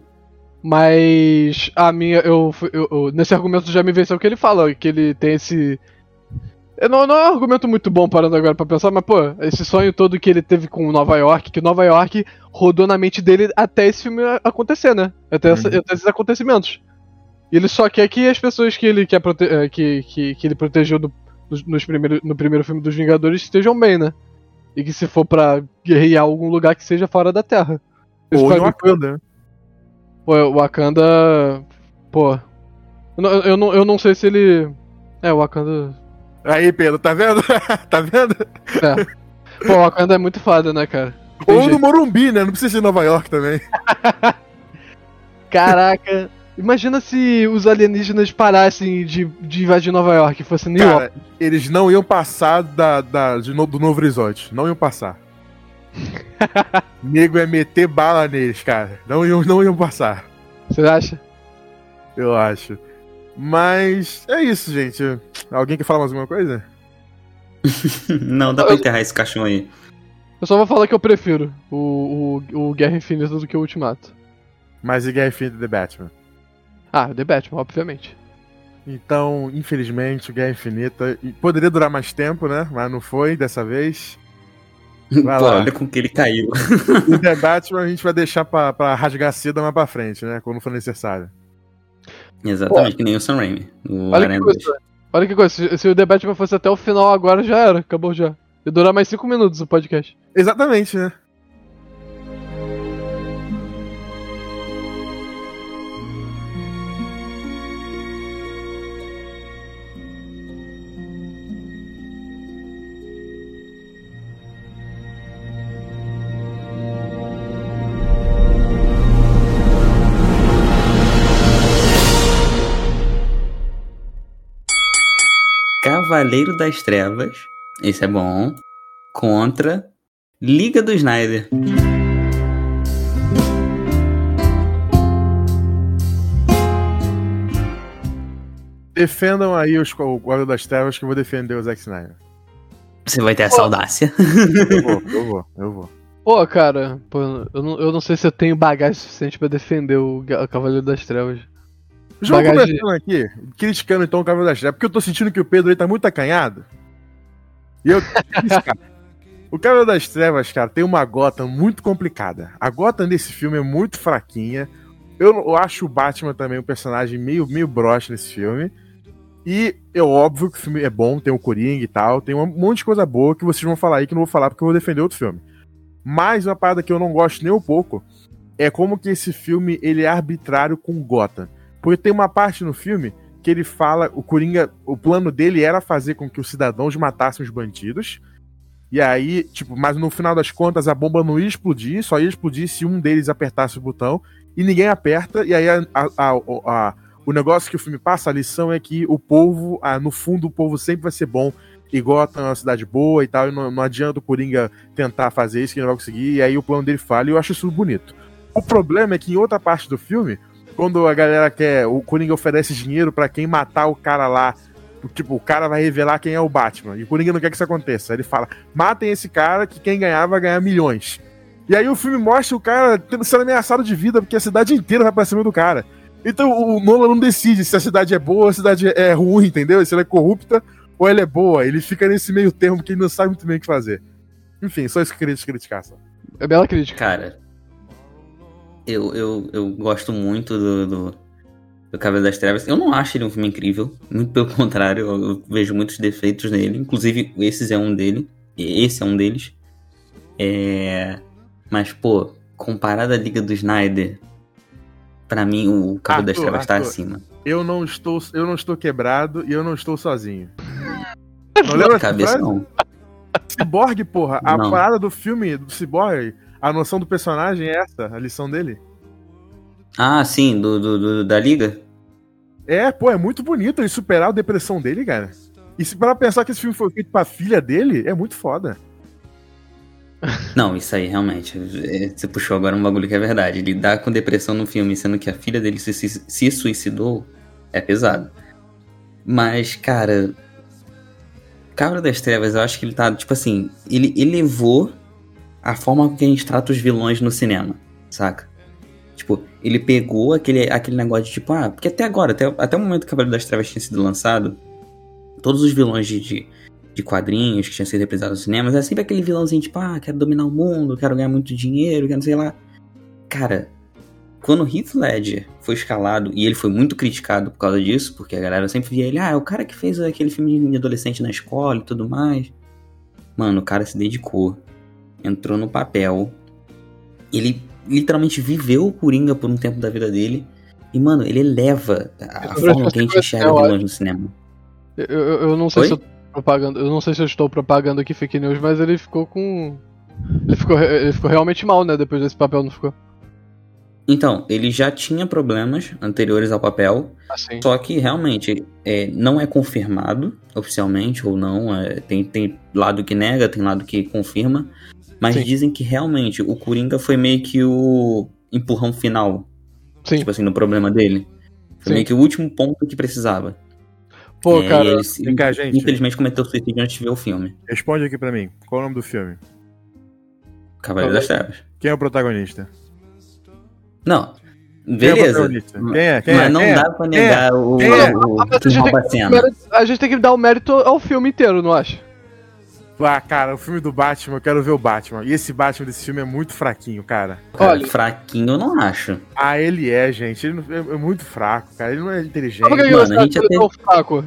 Mas a minha, eu, eu- eu- nesse argumento já me venceu o que ele fala, que ele tem esse. Eu Não, não é um argumento muito bom parando agora pra pensar, mas pô, esse sonho todo que ele teve com Nova York, que Nova York rodou na mente dele até esse filme acontecer, né? Até, essa- Uhum. até esses acontecimentos. E ele só quer que as pessoas que ele, quer prote- eh, que, que, que ele protegeu do- nos, nos primeiro, no primeiro filme dos Vingadores estejam bem, né? E que se for pra guerrear algum lugar que seja fora da Terra. Isso Ou em Wakanda. né? Pô, o Wakanda. Pô. Eu não, eu, não, eu não sei se ele. É, o Wakanda. Aí, Pedro, tá vendo? (laughs) tá vendo? É. Pô, o Wakanda é muito foda, né, cara? Tem Ou no jeito. Morumbi, né? Não precisa ser em Nova York também. (laughs) Caraca. Imagina se os alienígenas parassem de, de invadir Nova York e fosse New York. Cara, eles não iam passar da, da- no- do Novo Horizonte. Não iam passar. (laughs) Nego ia meter bala neles, cara. Não iam, não iam passar, Você acha? eu acho. Mas é isso, gente. Alguém quer falar mais alguma coisa? (laughs) não, dá pra enterrar esse caixão aí. Eu só vou falar que eu prefiro o, o, o Guerra Infinita do que o Ultimato. Mas e Guerra Infinita The Batman? Ah, The Batman, obviamente. Então, infelizmente, o Guerra Infinita e poderia durar mais tempo, né? Mas não foi dessa vez. (laughs) Vai Pô, lá. olha com que ele caiu. O (laughs) The Batman a gente vai deixar pra, pra rasgar cedo mais pra frente, né? Quando for necessário. Exatamente, que nem o Sam Raimi. O Olha que coisa. 2. Olha que coisa. Se, se o The Batman fosse até o final agora, já era. Acabou já. Ia durar mais 5 minutos o podcast. Exatamente, né? Cavaleiro das Trevas. Esse é bom. Contra Liga do Snyder. Defendam aí os, o Guarda das Trevas que eu vou defender o Zack Snyder. Você vai ter essa audácia. Eu vou, eu vou, eu vou. Pô, cara, pô, eu, não, eu não sei se eu tenho bagagem suficiente pra defender o Cavaleiro das Trevas. Já Bagagem- começando aqui, criticando então o Cavaleiro das Trevas, porque eu tô sentindo que o Pedro aí tá muito acanhado. E eu. (laughs) O Cavaleiro das Trevas, cara, tem uma Gotham muito complicada. A Gotham nesse filme é muito fraquinha. Eu, eu acho o Batman também um personagem meio, meio broxa nesse filme. E é óbvio que o filme é bom, tem o Coringa e tal, tem um monte de coisa boa que vocês vão falar aí que eu não vou falar porque eu vou defender outro filme. Mas uma parada que eu não gosto nem um pouco é como que esse filme ele é arbitrário com Gotham. Porque tem uma parte no filme que ele fala, o Coringa, o plano dele era fazer com que os cidadãos matassem os bandidos. E aí, tipo, mas no final das contas a bomba não ia explodir, só ia explodir se um deles apertasse o botão e ninguém aperta. E aí a, a- a- a- o negócio que o filme passa, a lição é que o povo, no fundo, o povo sempre vai ser bom. E Gotham é uma cidade boa e tal, e não, não adianta o Coringa tentar fazer isso que ele não vai conseguir, e aí o plano dele falha, e eu acho isso bonito. O problema é que em outra parte do filme, quando a galera quer, o Coringa oferece dinheiro pra quem matar o cara lá, tipo, o cara vai revelar quem é o Batman, e o Coringa não quer que isso aconteça. Ele fala: matem esse cara que quem ganhar vai ganhar milhões. E aí o filme mostra o cara sendo ameaçado de vida, porque a cidade inteira vai pra cima do cara. Então o Nolan não decide se a cidade é boa ou a cidade é ruim, entendeu? Se ela é corrupta ou ela é boa. Ele fica nesse meio termo que ele não sabe muito bem o que fazer. Enfim, só isso que eu queria te criticar. Só. É bela crítica. Cara, eu, eu, eu gosto muito do, do, do Cavaleiro das Trevas. Eu não acho ele um filme incrível. Muito pelo contrário, eu, eu vejo muitos defeitos nele. Inclusive, esses é um dele. Esse é um deles. É... Mas, pô, comparado à Liga do Snyder, pra mim o Cavaleiro das Trevas tá Arthur. acima. Eu não estou, eu não estou quebrado e eu não estou sozinho. (laughs) Não lembra Cabeça não. Cyborg, porra. A Não. parada do filme do Cyborg, a noção do personagem é essa, a lição dele. Ah, sim, do, do, do- da Liga? É, pô, é muito bonito ele superar a depressão dele, cara. E se para pensar que esse filme foi feito pra filha dele, é muito foda. (laughs) Não, isso aí, realmente. é, Você puxou agora um bagulho que é verdade. Lidar com depressão no filme, sendo que a filha dele se, se, se suicidou, é pesado. Mas, cara. Cabra das Trevas, eu acho que ele tá, tipo assim, ele elevou a forma com que a gente trata os vilões no cinema, saca? Tipo, ele pegou aquele, aquele negócio de tipo, ah, porque até agora, até, até o momento que o Cavaleiro das Trevas tinha sido lançado, todos os vilões de, de, de quadrinhos que tinham sido representados nos cinemas, era sempre aquele vilãozinho tipo, ah, quero dominar o mundo, quero ganhar muito dinheiro, quero não sei lá. Cara, quando o Heath Ledger foi escalado, e ele foi muito criticado por causa disso, porque a galera sempre via ele, ah, é o cara que fez aquele filme de adolescente na escola e tudo mais. Mano, o cara se dedicou, entrou no papel, ele literalmente viveu o Coringa por um tempo da vida dele, e, mano, ele eleva a, forma que a gente enxerga vilões no cinema. Eu, eu, eu não sei Oi? se eu propagando. Eu não sei se eu estou propagando aqui fake news, mas ele ficou com. Ele ficou, ele ficou realmente mal, né? Depois desse papel, não ficou? Então, ele já tinha problemas anteriores ao papel, Assim. Só que realmente é, não é confirmado oficialmente ou não. é, tem, tem lado que nega, tem lado que confirma. Mas Sim. dizem que realmente o Coringa foi meio que o empurrão final, Sim. tipo assim, no problema dele. Foi Sim. meio que o último ponto que precisava. Pô, É, cara. ele, vem cá, gente. infelizmente cometeu suicídio antes de ver o filme. Responde aqui pra mim. Qual é o nome do filme? Cavaleiro das Trevas. Quem é o protagonista? Não, Quem é o beleza. Quem é? Quem mas é? não Quem é? dá pra Quem é? negar o, Quem é? o, Ah, mas a quem gente rouba a cena. A gente tem que dar o mérito ao filme inteiro, não acha? Ah, cara, o filme do Batman, eu quero ver o Batman. E esse Batman desse filme é muito fraquinho, cara. Cara, Olha- fraquinho eu não acho. Ah, ele é, gente. Ele é, é muito fraco, cara. Ele não é inteligente. Por que, mano, você a gente ele até- fraco?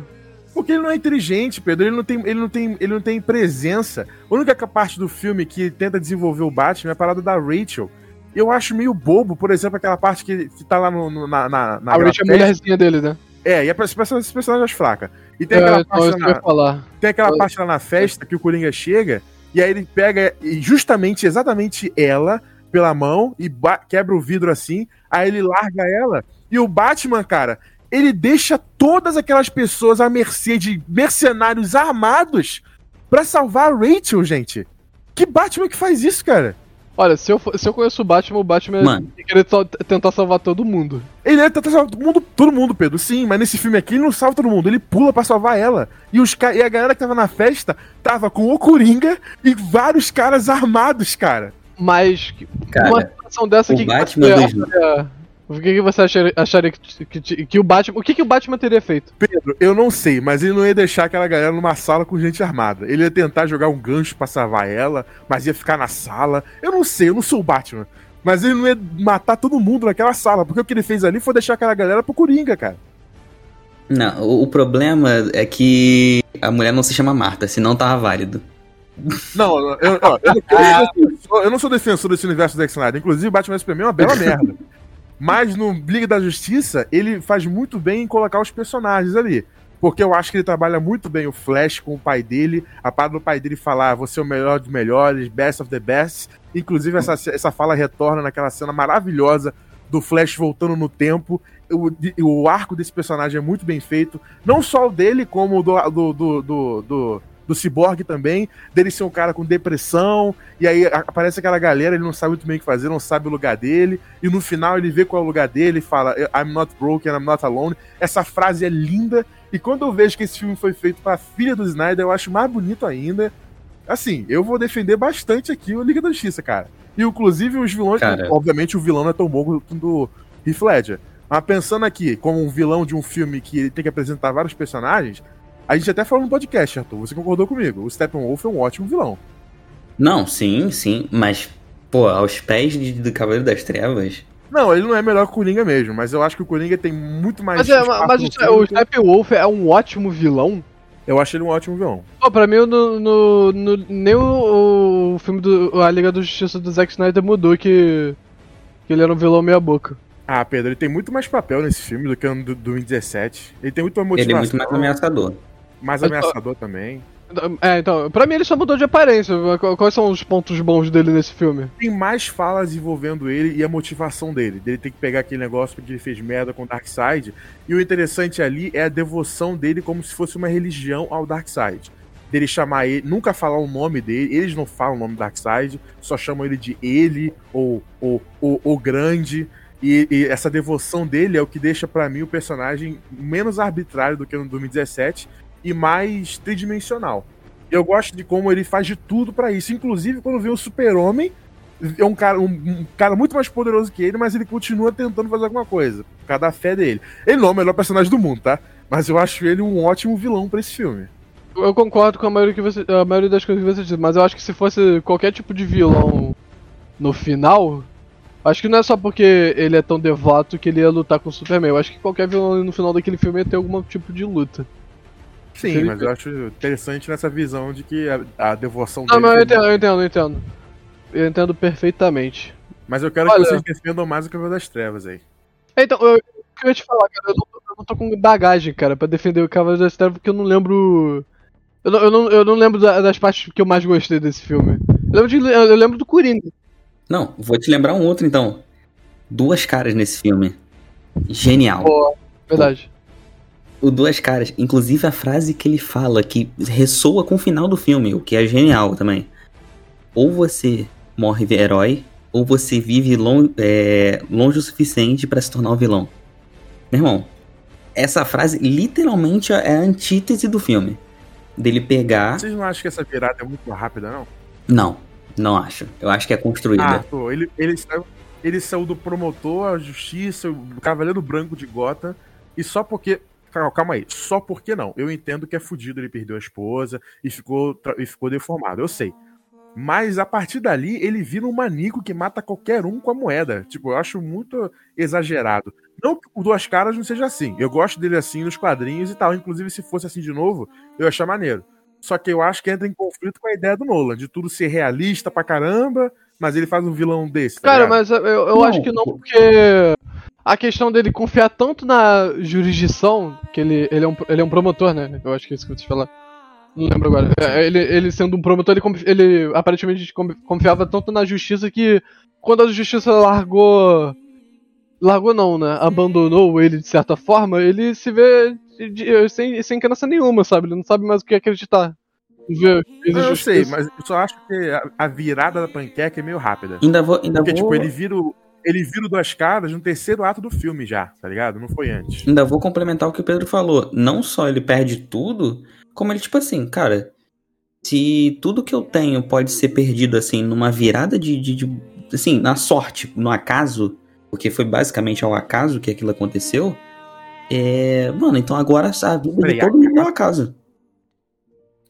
Porque ele não é inteligente, Pedro. Ele não tem, ele não tem, ele não tem presença. A única parte do filme que tenta desenvolver o Batman é a parada da Rachel. Eu acho meio bobo, por exemplo, aquela parte que, que tá lá no, no- na, na, na A Rich é a mulherzinha dele, né? É, e é pra esse personagem, esse personagem acho fraca. E tem É, aquela, então, parte, isso que eu lá tem aquela parte lá na festa que o Coringa chega e aí ele pega justamente, exatamente ela pela mão e quebra o vidro assim, aí ele larga ela e o Batman, cara, ele deixa todas aquelas pessoas à mercê de mercenários armados pra salvar a Rachel, gente. Que Batman que faz isso, cara? Olha, se eu, se eu conheço o Batman, o Batman Mano. ia querer só tentar salvar todo mundo. Ele é tentar salvar todo mundo, todo mundo, Pedro. Sim, mas nesse filme aqui ele não salva todo mundo, ele pula pra salvar ela. E, os e a galera que tava na festa tava com o Coringa e vários caras armados, cara. Mas, Cara, numa situação dessa, o que, Batman que acharia, o que, que você acharia, acharia que, que, que o Batman. O que, que o Batman teria feito? Pedro, eu não sei, mas ele não ia deixar aquela galera numa sala com gente armada. Ele ia tentar jogar um gancho pra salvar ela, mas ia ficar na sala. Eu não sei, eu não sou o Batman. Mas ele não ia matar todo mundo naquela sala, porque o que ele fez ali foi deixar aquela galera pro Coringa, cara. Não, o, o problema é que a mulher não se chama Marta, senão tava válido. Não, eu, ó, eu, não- eu não sou- eu não sou defensor desse universo do Zack Snyder. Inclusive, Batman Superman é uma bela merda. (laughs) Mas no Liga da Justiça, ele faz muito bem em colocar os personagens ali. Porque eu acho que ele trabalha muito bem o Flash com o pai dele. A parte do pai dele falar, "Ah, você é o melhor dos melhores, best of the best. Inclusive, essa, essa fala retorna naquela cena maravilhosa do Flash voltando no tempo. O, o arco desse personagem é muito bem feito. Não só o dele, como o do, do, do, do, do, Cyborg também. Dele ser um cara com depressão. E aí a- aparece aquela galera, ele não sabe muito bem o que fazer, não sabe o lugar dele. E no final ele vê qual é o lugar dele e fala: I'm not broken, I'm not alone. Essa frase é linda. E quando eu vejo que esse filme foi feito pra filha do Snyder, eu acho mais bonito ainda. Assim, eu vou defender bastante aqui o Liga da Justiça, cara. E inclusive os vilões. Cara. Obviamente o vilão não é tão bom quanto do Heath Ledger. Mas pensando aqui, como um vilão de um filme que ele tem que apresentar vários personagens, a gente até falou no podcast, Arthur. Você concordou comigo. O Steppenwolf é um ótimo vilão. Não, sim, sim, mas, pô, aos pés de, do Cavaleiro das Trevas. Não, ele não é melhor que o Coringa mesmo, mas eu acho que o Coringa tem muito mais. Mas, é, mas o, filme o Steppenwolf é um ótimo vilão. Eu acho ele um ótimo vilão. Pô, pra mim, no, no, no- nem o, o filme do. A Liga da Justiça do Zack Snyder mudou que. que ele era um vilão meia boca. Ah, Pedro, ele tem muito mais papel nesse filme do que no do, do 2017. Ele tem muito mais Ele é motivação. muito mais ameaçador. Mais ameaçador também. É, então, pra mim ele só mudou de aparência. Qu- Quais são os pontos bons dele nesse filme? Tem mais falas envolvendo ele e a motivação dele. Dele ter que pegar aquele negócio porque ele fez merda com o Darkseid. E o interessante ali é a devoção dele como se fosse uma religião ao Darkseid. Dele chamar ele, nunca falar o nome dele, eles não falam o nome do Darkseid, só chamam ele de ele ou o, o, o grande. E, e essa devoção dele é o que deixa pra mim o personagem menos arbitrário do que no 2017 e mais tridimensional. Eu gosto de como ele faz de tudo pra isso. Inclusive, quando vê o Super-Homem, é um cara, um, um cara muito mais poderoso que ele, mas ele continua tentando fazer alguma coisa. Por causa da fé dele. Ele não é o melhor personagem do mundo, tá? Mas eu acho ele um ótimo vilão pra esse filme. Eu concordo com a maioria, que você, a maioria das coisas que você disse, mas eu acho que se fosse qualquer tipo de vilão no final, acho que não é só porque ele é tão devoto que ele ia lutar com o Superman. Eu acho que qualquer vilão no final daquele filme ia ter algum tipo de luta. Sim, Sim. mas eu acho interessante nessa visão de que a, a devoção Não, mas eu entendo, eu entendo, eu entendo. Eu entendo perfeitamente. Mas eu quero Olha- que vocês defendam mais o Cavaleiro das Trevas aí. Então, eu, o que eu ia te falar, cara, eu não, tô- eu não tô com bagagem, cara, pra defender o Cavaleiro das Trevas, porque eu não lembro. Eu não, eu não, eu não lembro da- das partes que eu mais gostei desse filme. Eu lembro, de, eu lembro do Coringa. Não, vou te lembrar um outro então. Duas caras nesse filme. Genial. Pô, verdade. O Duas Caras, inclusive a frase que ele fala, que ressoa com o final do filme, o que é genial também. Ou você morre herói, ou você vive lon- é, longe o suficiente pra se tornar um vilão. Meu irmão, essa frase literalmente é a antítese do filme. Dele pegar. Vocês não acham que essa virada é muito rápida, não? Não, não acho. Eu acho que é construída. Ah, pô, ele, ele, saiu, ele saiu do promotor, a justiça, o cavaleiro branco de Gota, e só porque. Calma, calma aí, só porque não. Eu entendo que é fudido, ele perdeu a esposa e ficou, e ficou deformado, eu sei. Mas a partir dali, ele vira um maníaco que mata qualquer um com a moeda. Tipo, eu acho muito exagerado. Não que o Duas Caras não seja assim. Eu gosto dele assim nos quadrinhos e tal. Inclusive, se fosse assim de novo, eu ia achar maneiro. Só que eu acho que entra em conflito com a ideia do Nolan, de tudo ser realista pra caramba, mas ele faz um vilão desse. tá Cara, ligado? mas eu, eu Não. acho que não, porque a questão dele confiar tanto na jurisdição, que ele, ele, é, um, ele é um promotor, né? Eu acho que é isso que você falar. Não lembro agora. É, Ele, ele sendo um promotor, ele, ele aparentemente con- confiava tanto na justiça que quando a justiça largou. Largou não, né? Abandonou ele de certa forma, ele se vê de- de- sem, sem crença nenhuma, sabe? Ele não sabe mais o que acreditar. Não, eu injustiça. sei, mas eu só acho que a, a virada da panqueca é meio rápida. Ainda vou. Ainda Porque, vou... tipo, ele vira, o- ele vira o duas caras no terceiro ato do filme já, tá ligado? Não foi antes. Ainda vou complementar o que o Pedro falou. Não só ele perde tudo, como ele, tipo assim, cara, se tudo que eu tenho pode ser perdido, assim, numa virada de. de, de- assim, na sorte, no acaso, porque foi basicamente ao acaso que aquilo aconteceu. É. Mano, então agora a vida de todo mundo é um acaso.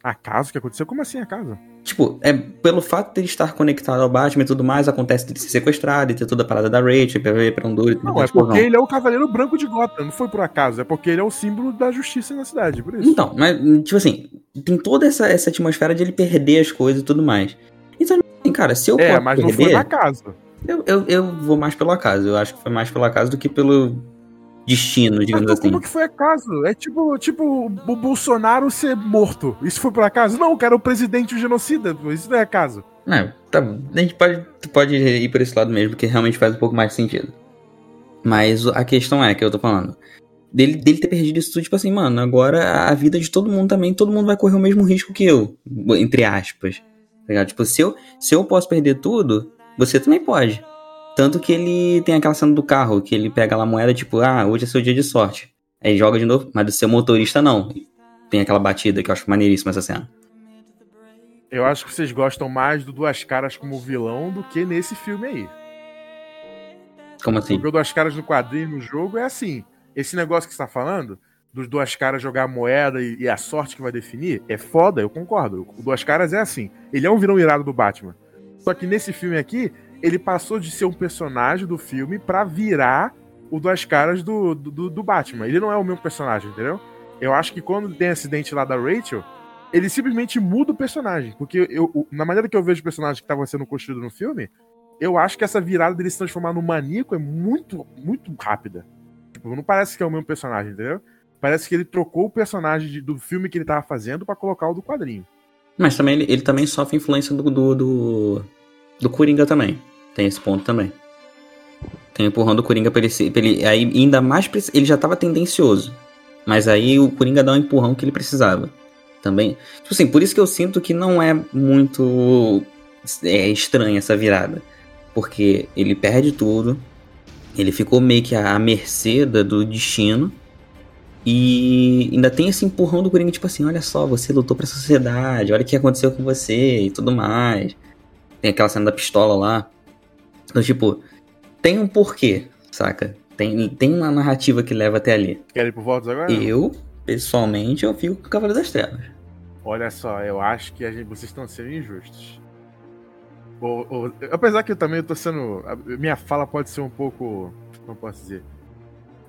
Acaso que aconteceu? Como assim acaso? Tipo, é pelo fato de ele estar conectado ao Batman e tudo mais, acontece dele ser sequestrado e ter toda a parada da Rachel, pra ver pra um duro e Não, é porque ele é o cavaleiro branco de Gotham, não foi por acaso, é porque ele é o símbolo da justiça na cidade, por isso. Então, mas, tipo assim, tem toda essa, essa atmosfera de ele perder as coisas e tudo mais. Então, assim, cara, se eu é, mas não perder, foi por acaso. Eu, eu, eu vou mais pelo acaso. Eu acho que foi mais pelo acaso do que pelo destino, digamos Mas assim. como que foi acaso? É tipo, tipo o Bolsonaro ser morto. Isso foi por acaso? Não, o cara é o presidente o genocida. pô. Isso não é acaso. É, tá, a gente pode, pode ir por esse lado mesmo, que realmente faz um pouco mais sentido. Mas a questão é que eu tô falando. Dele, dele ter perdido isso tudo, tipo assim, mano, agora a vida de todo mundo também, todo mundo vai correr o mesmo risco que eu. Entre aspas. Tá ligado? Tipo, se eu, se eu posso perder tudo, você também pode. Tanto que ele tem aquela cena do carro, que ele pega lá a moeda, tipo, ah, hoje é seu dia de sorte. Aí joga de novo, mas do seu motorista não. Tem aquela batida que eu acho maneiríssima essa cena. Eu acho que vocês gostam mais do Duas Caras como vilão do que nesse filme aí. Como assim? Porque o Duas Caras no quadrinho no jogo é assim. Esse negócio que você tá falando, dos Duas Caras jogar a moeda e, e a sorte que vai definir, é foda, eu concordo. O Duas Caras é assim. Ele é um vilão irado do Batman. Só que nesse filme aqui, ele passou de ser um personagem do filme pra virar o Duas Caras do, do, do Batman. Ele não é o mesmo personagem, entendeu? Eu acho que quando tem acidente lá da Rachel, ele simplesmente muda o personagem. Porque eu, na maneira que eu vejo o personagem que estava sendo construído no filme, eu acho que essa virada dele se transformar no maníaco é muito, muito rápida. Tipo, não parece que é o mesmo personagem, entendeu? Parece que ele trocou o personagem do filme que ele tava fazendo pra colocar o do quadrinho. Mas também ele, ele também sofre influência do, do, do, do Coringa também. Tem esse ponto também. Tem o empurrão do Coringa pra ele, ser- ele aí ainda mais ele já tava tendencioso. Mas aí o Coringa dá um empurrão que ele precisava. Também. Tipo assim, por isso que eu sinto que não é muito é, estranha essa virada. Porque ele perde tudo. Ele ficou meio que à mercê do destino. E ainda tem esse empurrão do Coringa, tipo assim, olha só, você lutou pra sociedade, olha o que aconteceu com você e tudo mais. Tem aquela cena da pistola lá. Então, tipo, tem um porquê, saca? Tem, tem uma narrativa que leva até ali. Querem ir pro votos agora? Eu, pessoalmente, eu fico com o Cavaleiro das Trevas. Olha só, eu acho que gente- vocês estão sendo injustos. O- o- apesar que eu também tô sendo. minha fala pode ser um pouco. Como posso dizer?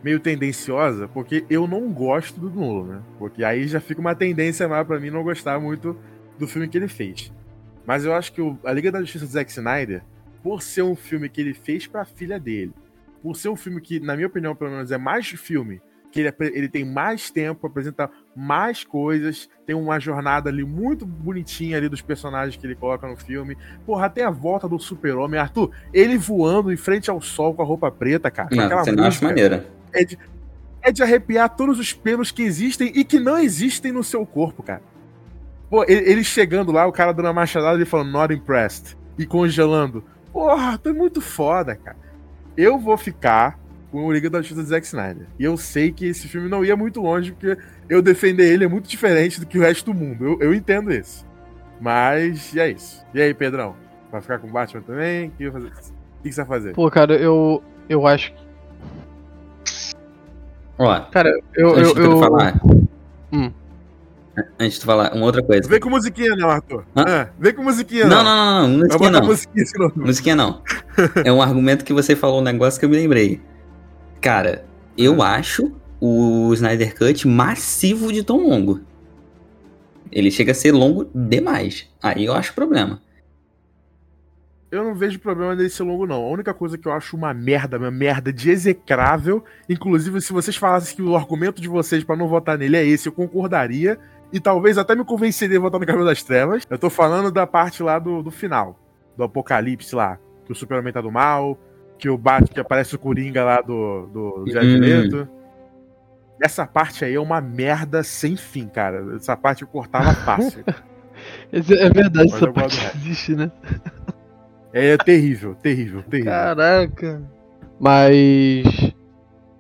Meio tendenciosa, porque eu não gosto do Nolan, né? Porque aí já fica uma tendência maior pra mim não gostar muito do filme que ele fez. Mas eu acho que o- a Liga da Justiça do Zack Snyder, por ser um filme que ele fez pra filha dele, por ser um filme que, na minha opinião, pelo menos, é mais filme, que ele, ele tem mais tempo, apresenta mais coisas, tem uma jornada ali muito bonitinha ali dos personagens que ele coloca no filme. Porra, até a volta do super-homem. Arthur, ele voando em frente ao sol com a roupa preta, cara. Não, você não acha maneira. É de, é de arrepiar todos os pelos que existem e que não existem no seu corpo, cara. Pô, ele, ele chegando lá, o cara dando uma machadada, ele falando, not impressed. E congelando. Porra, tá muito foda, cara. Eu vou ficar com o Liga da Justiça do Zack Snyder. E eu sei que esse filme não ia muito longe, porque eu defender ele é muito diferente do que o resto do mundo. Eu, eu entendo isso. Mas, e é isso. E aí, Pedrão? Vai ficar com o Batman também? O que, fazer? o que você vai fazer? Pô, cara, eu. Eu acho que. Ó, Cara, eu. antes eu, de tu eu- falar. Hum. Antes de falar, uma outra coisa. Vem com musiquinha, não, Arthur. Ah, vem com musiquinha, Não, não. não, não, musiquinha não. musiquinha, senão... Musiquinha não. É um argumento que você falou um negócio que eu me lembrei. Cara, eu acho o Snyder Cut massivo de tão longo. Ele chega a ser longo demais. Aí eu acho problema. Eu não vejo problema dele ser longo, não. A única coisa que eu acho uma merda, uma merda de execrável. Inclusive, se vocês falassem que o argumento de vocês pra não votar nele é esse, eu concordaria. E talvez até me convenceria a votar no Cabelo das Trevas. Eu tô falando da parte lá do, do final. Do apocalipse lá. Que o Superman tá do mal. Que o Bat, que aparece o Coringa lá do, do Jared Hum. Leto. Essa parte aí é uma merda sem fim, cara. Essa parte eu cortava fácil. (laughs) É verdade, Mas essa gosto parte do existe, né? É terrível, terrível, terrível. Caraca. Mas.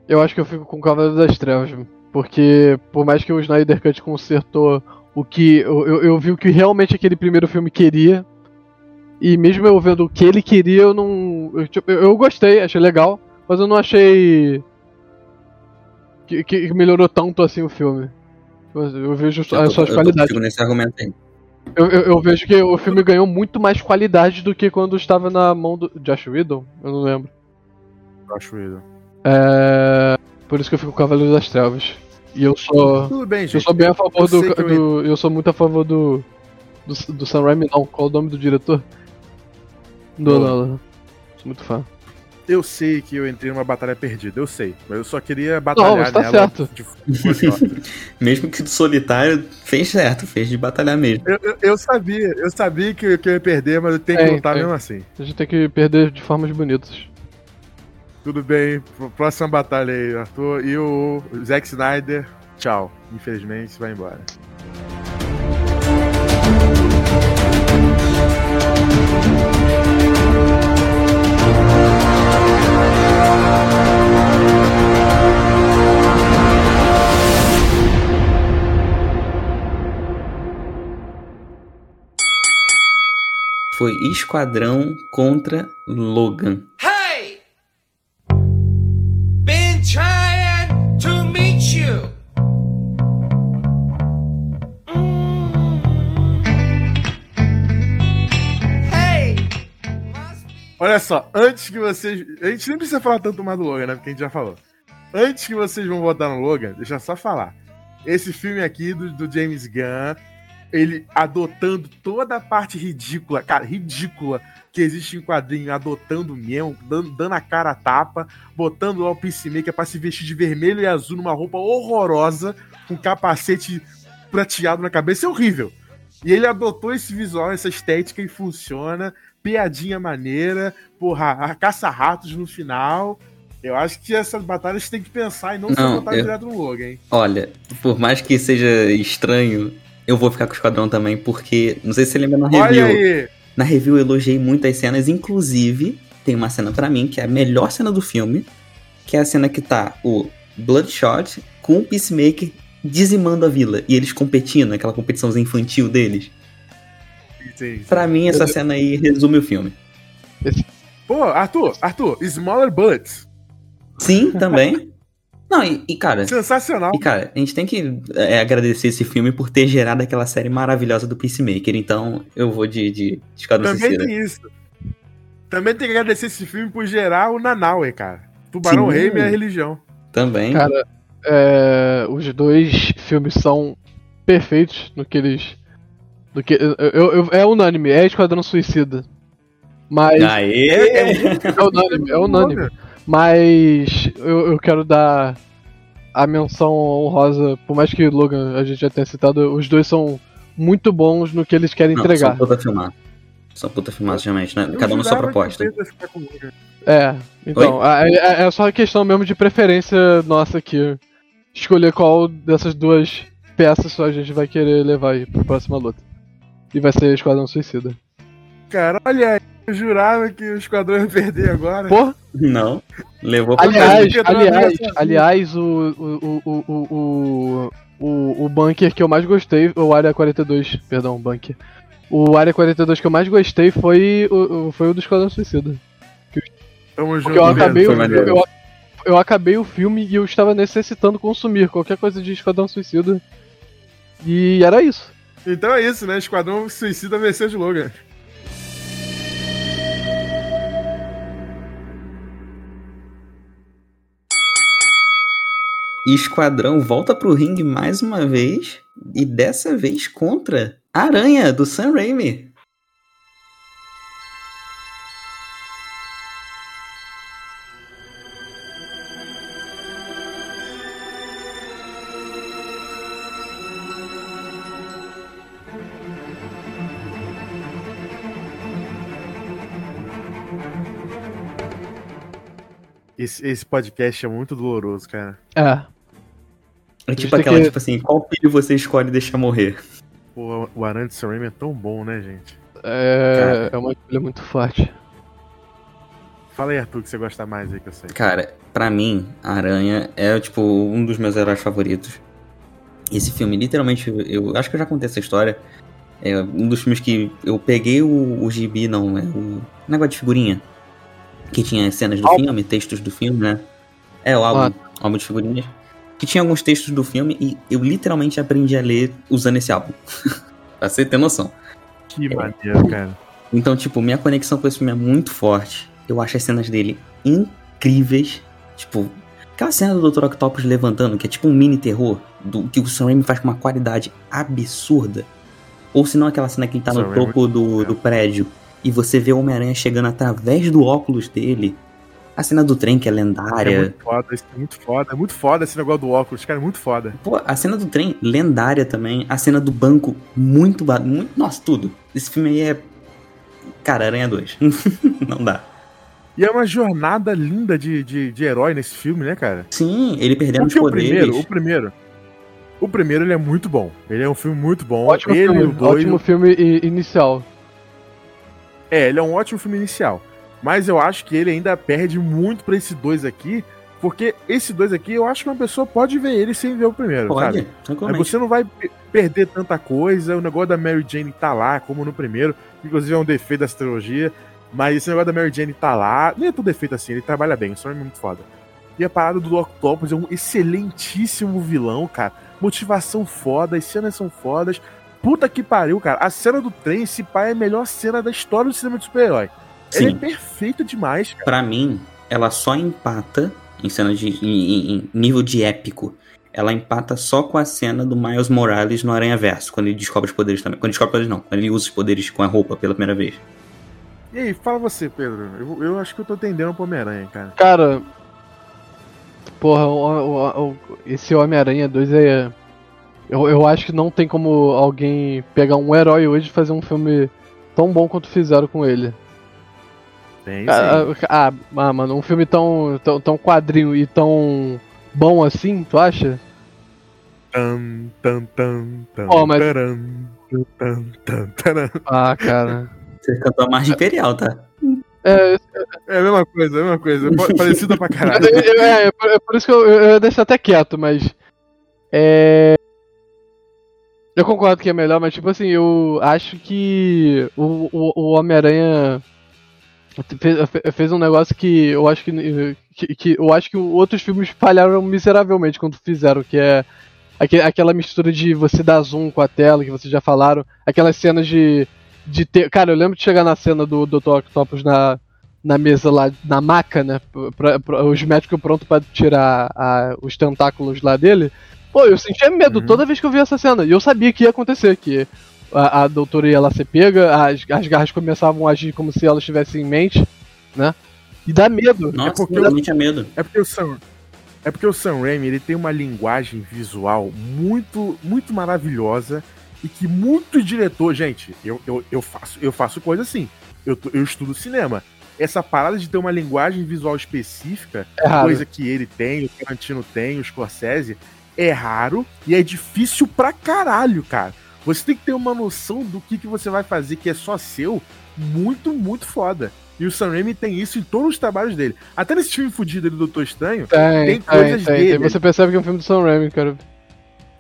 Eu acho que eu fico com o Cavaleiro das Trevas, mano. Porque por mais que o Snyder Cut consertou o que. Eu, eu, eu vi o que realmente aquele primeiro filme queria. E mesmo eu vendo o que ele queria, eu não. Eu, tipo, eu- gostei, achei legal, mas eu não achei. Que, que melhorou tanto assim o filme. Eu, eu vejo Eu as tô- suas eu qualidades. nesse argumento aí. Eu, eu, eu vejo que o filme ganhou muito mais qualidade do que quando estava na mão do Josh Whedon, eu não lembro. Acho isso. É... Por isso que eu fico com o Cavaleiro das Trevas. E eu sou. Tudo bem, gente. Eu sou bem a favor eu do, sei que eu- do. Eu sou muito a favor do. Do, do Sam Raimi, não. Qual o nome do diretor? Do Nolan. Nolan. Sou muito fã. Eu sei que eu entrei numa batalha perdida, eu sei. Mas eu só queria batalhar mas tá nela. certo. de. (laughs) Mesmo que do solitário, fez certo, fez de batalhar mesmo. eu, eu, eu sabia, eu sabia que, que eu ia perder, mas eu tenho que Tem, lutar tem. mesmo assim. A gente tem que perder de formas bonitas. Tudo bem, próxima batalha aí, Arthur. E o Zack Snyder, tchau. Infelizmente, vai embora. Foi Esquadrão contra Logan. Olha só, antes que vocês. A gente nem precisa falar tanto mais do Logan, né? Porque a gente já falou. Antes que vocês vão votar no Logan, deixa eu só falar. Esse filme aqui do, do James Gunn, ele adotando toda a parte ridícula, cara, ridícula que existe em quadrinho, adotando mesmo, dando, dando a cara a tapa, botando lá o Peacemaker pra se vestir de vermelho e azul numa roupa horrorosa, com capacete prateado na cabeça, é horrível. E ele adotou esse visual, essa estética e funciona piadinha maneira, porra, a caça-ratos no final. Eu acho que essas batalhas tem que pensar e não, Não, botar eu- direto no Logan, hein? Olha, por mais que seja estranho, eu vou ficar com o Esquadrão também, porque, não sei se você lembra na Olha review. aí! Na review eu elogiei muito as cenas, inclusive tem uma cena pra mim que é a melhor cena do filme, que é a cena que tá o Bloodshot com o Peacemaker dizimando a vila e eles competindo, aquela competiçãozinha infantil deles. Sim. Pra mim essa cena aí resume o filme. Pô, Arthur, Arthur, Smaller Bullets. Sim, também. Não, e, e, cara, Sensacional. e cara, a gente tem que é, agradecer esse filme por ter gerado aquela série maravilhosa do Peacemaker, então eu vou de, de Esquadrão Também Suicida. tem isso. Também tem que agradecer esse filme por gerar o Nanaue, cara. Tubarão Sim. Rei, minha religião. Também. Cara, é, os dois filmes são perfeitos no que eles. No que, eu, eu- é unânime, é Esquadrão Suicida. Mas. Aê! É (laughs) unânime, é unânime. Mas eu, eu quero dar a menção honrosa, por mais que Logan a gente já tenha citado, os dois são muito bons no que eles querem Não, entregar. São puta filmar. São puta filmar, realmente, né? Cada um na sua proposta. É, então, a- é, é só questão mesmo de preferência nossa aqui. Escolher qual dessas duas peças a gente vai querer levar aí pra próxima luta. E vai ser Esquadrão Suicida. Cara, olha aí. Eu jurava que o Esquadrão ia perder agora. Porra, Não. Levou pra aliás, aliás, aliás, o, o, o, o, o, o, o bunker que eu mais gostei, o Área 42, perdão, bunker. O Área 42 que eu mais gostei foi o, o- foi o do Esquadrão Suicida. Tamo junto. Eu acabei, foi o, maneiro. eu, eu acabei o filme e eu estava necessitando consumir qualquer coisa de Esquadrão Suicida. E era isso. Então é isso, né? Esquadrão Suicida venceu de Logan. Esquadrão volta pro ringue mais uma vez. E dessa vez contra Aranha, do Sam Raimi. Esse, esse podcast é muito doloroso, cara. É. É tipo aquela, que- tipo assim, qual filho você escolhe deixar morrer? Pô, o Aranha de Sam Raimi é tão bom, né, gente? É, é uma escolha muito forte. Fala aí, Arthur, que você gosta mais aí que eu sei. Cara, pra mim, Aranha é, tipo, um dos meus heróis favoritos. Esse filme, literalmente, eu acho que eu já contei essa história. É um dos filmes que eu peguei o, o gibi, não, é o negócio de figurinha. Que tinha cenas do filme, textos do filme, né? É, o álbum, álbum de figurinhas. Que tinha alguns textos do filme e eu literalmente aprendi a ler usando esse álbum. (laughs) pra você ter noção. Que maneiro, cara. Então, tipo, minha conexão com esse filme é muito forte. Eu acho as cenas dele incríveis. Tipo, aquela cena do Dr. Octopus levantando, que é tipo um mini terror, do, que o Sam Raimi faz com uma qualidade absurda. Ou se não aquela cena que ele tá Sam no Raimi topo do, é. do prédio e você vê o Homem-Aranha chegando através do óculos dele. A cena do trem, que é É lendária. muito foda, isso é muito foda. É muito foda esse negócio do óculos, cara, é muito foda. Pô, a cena do trem, lendária também. A cena do banco, muito, muito. Nossa, tudo. Esse filme aí é. Cara, Aranha 2. (laughs) Não dá. E é uma jornada linda de, de, de herói nesse filme, né, cara? Sim, ele perdendo os o poderes. primeiro, o primeiro. O primeiro ele é muito bom. Ele é um filme muito bom. Ótimo ele filme, o doido. ótimo filme inicial. É, ele é um ótimo filme inicial. Mas eu acho que ele ainda perde muito pra esse dois aqui. Porque esse dois aqui, eu acho que uma pessoa pode ver ele sem ver o primeiro, Pode, sabe? Você não vai pe- perder tanta coisa. O negócio da Mary Jane tá lá, como no primeiro. Inclusive é um defeito dessa trilogia. Mas esse negócio da Mary Jane tá lá. Nem é tudo defeito assim, ele trabalha bem. Isso é muito foda. E a parada do Octopus é um excelentíssimo vilão, cara. Motivação foda, as cenas são fodas. Puta que pariu, cara. A cena do trem, esse pai é a melhor cena da história do cinema de super-herói. Ele é Sim, perfeito demais, cara. pra mim, ela só empata em cena de. em, em- nível de épico. Ela empata só com a cena do Miles Morales no Aranha Verso, quando ele descobre os poderes também. Quando ele descobre os poderes, não. Quando ele usa os poderes com a roupa pela primeira vez. E aí, fala você, Pedro. Eu, eu acho que eu tô tendendo pro Homem-Aranha, cara. Cara. Porra, o- o- o- esse Homem-Aranha 2 é. Eu, eu acho que não tem como alguém pegar um herói hoje e fazer um filme tão bom quanto fizeram com ele. Tem, Ah, sim. ah, ah, mano, um filme tão, tão, tão quadrinho e tão bom assim, tu acha? Tan, tan, tan, tan, Ó, mas- taran, tan, tan, taran. Ah, cara. Você cantou a margem imperial, tá? É, É a mesma coisa, é a mesma coisa. Pa- (laughs) Parecida pra caralho. é, é, é por, é por isso que eu, eu, eu deixo até quieto, mas. É. Eu concordo que é melhor, mas tipo assim, eu acho que o, o, o Homem-Aranha fez, fez um negócio que eu acho que, que, que eu acho que outros filmes falharam miseravelmente quando fizeram, que é aque- aquela mistura de você dar zoom com a tela, que vocês já falaram, aquelas cenas de, de ter. Cara, eu lembro de chegar na cena do Dr. Octopus na, na mesa lá, na maca, né? Pra, pra- os médicos prontos pra tirar a- os tentáculos lá dele. Pô, eu sentia medo Uhum. toda vez que eu via essa cena. E eu sabia que ia acontecer, que a, a doutora ia lá ser pega, as, as garras começavam a agir como se ela estivesse em mente, né? E dá medo. Nossa, porque eu tinha medo. É porque o Sam. É porque o Sam Raimi ele tem uma linguagem visual muito, muito maravilhosa e que muito diretor, gente, eu, eu, eu faço eu faço coisa assim. Eu, eu estudo cinema. Essa parada de ter uma linguagem visual específica, É coisa que ele tem, o Tarantino tem, o Scorsese, é raro e é difícil pra caralho, cara. Você tem que ter uma noção do que, que você vai fazer que é só seu, muito, muito foda. E o Sam Raimi tem isso em todos os trabalhos dele. Até nesse filme fudido do Doutor Estranho, Tem, tem coisas tem, dele. tem. Você percebe que é um filme do Sam Raimi, cara.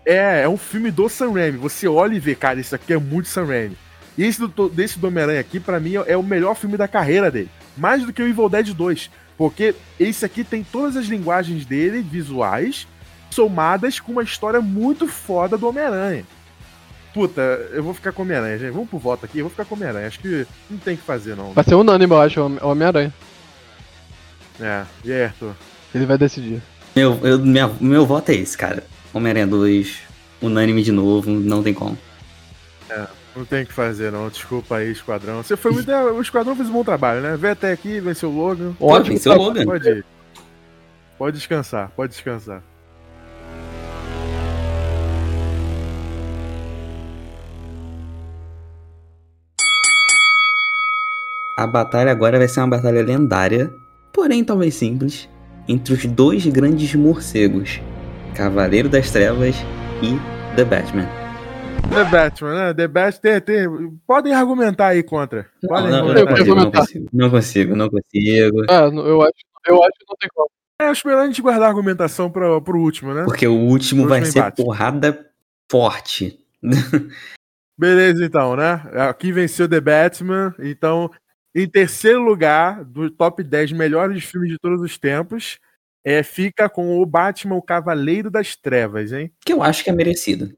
é, é um filme do Sam Raimi. Você olha e vê, cara, isso aqui é muito Sam Raimi. E esse do, desse do Homem-Aranha aqui, pra mim, é o melhor filme da carreira dele. Mais do que o Evil Dead 2. Porque esse aqui tem todas as linguagens dele, visuais, somadas com uma história muito foda do Homem-Aranha. Puta, eu vou ficar com o Homem-Aranha, gente. Vamos pro voto aqui, eu vou ficar com o Homem-Aranha. Acho que não tem o que fazer, não. Vai ser unânime, eu acho, o Homem-Aranha. É, e aí, Arthur? Ele vai decidir. Meu, eu, minha- meu voto é esse, cara. Homem-Aranha 2, unânime de novo, não tem como. Não tem o que fazer, não. Desculpa aí, Esquadrão. Você foi muito. O Esquadrão fez um bom trabalho, né? Veio até aqui, venceu o Logan. Pô, venceu o Logan. Pode ir. Pode descansar, pode descansar. A batalha agora vai ser uma batalha lendária, porém talvez simples, entre os dois grandes morcegos, Cavaleiro das Trevas e The Batman. The Batman, né? The Batman tem, tem- Podem argumentar aí contra. Podem não, não, consigo, não consigo, não consigo, não consigo. É, n- eu acho, eu acho que não tem como. É, acho melhor a gente guardar a argumentação pro, pro último, né? Porque o último Último vai ser embate. porrada forte. (laughs) Beleza, então, né? Aqui venceu The Batman. Então, em terceiro lugar do top 10 melhores filmes de todos os tempos, é, fica com o Batman, o Cavaleiro das Trevas, hein? Que eu acho que é merecido.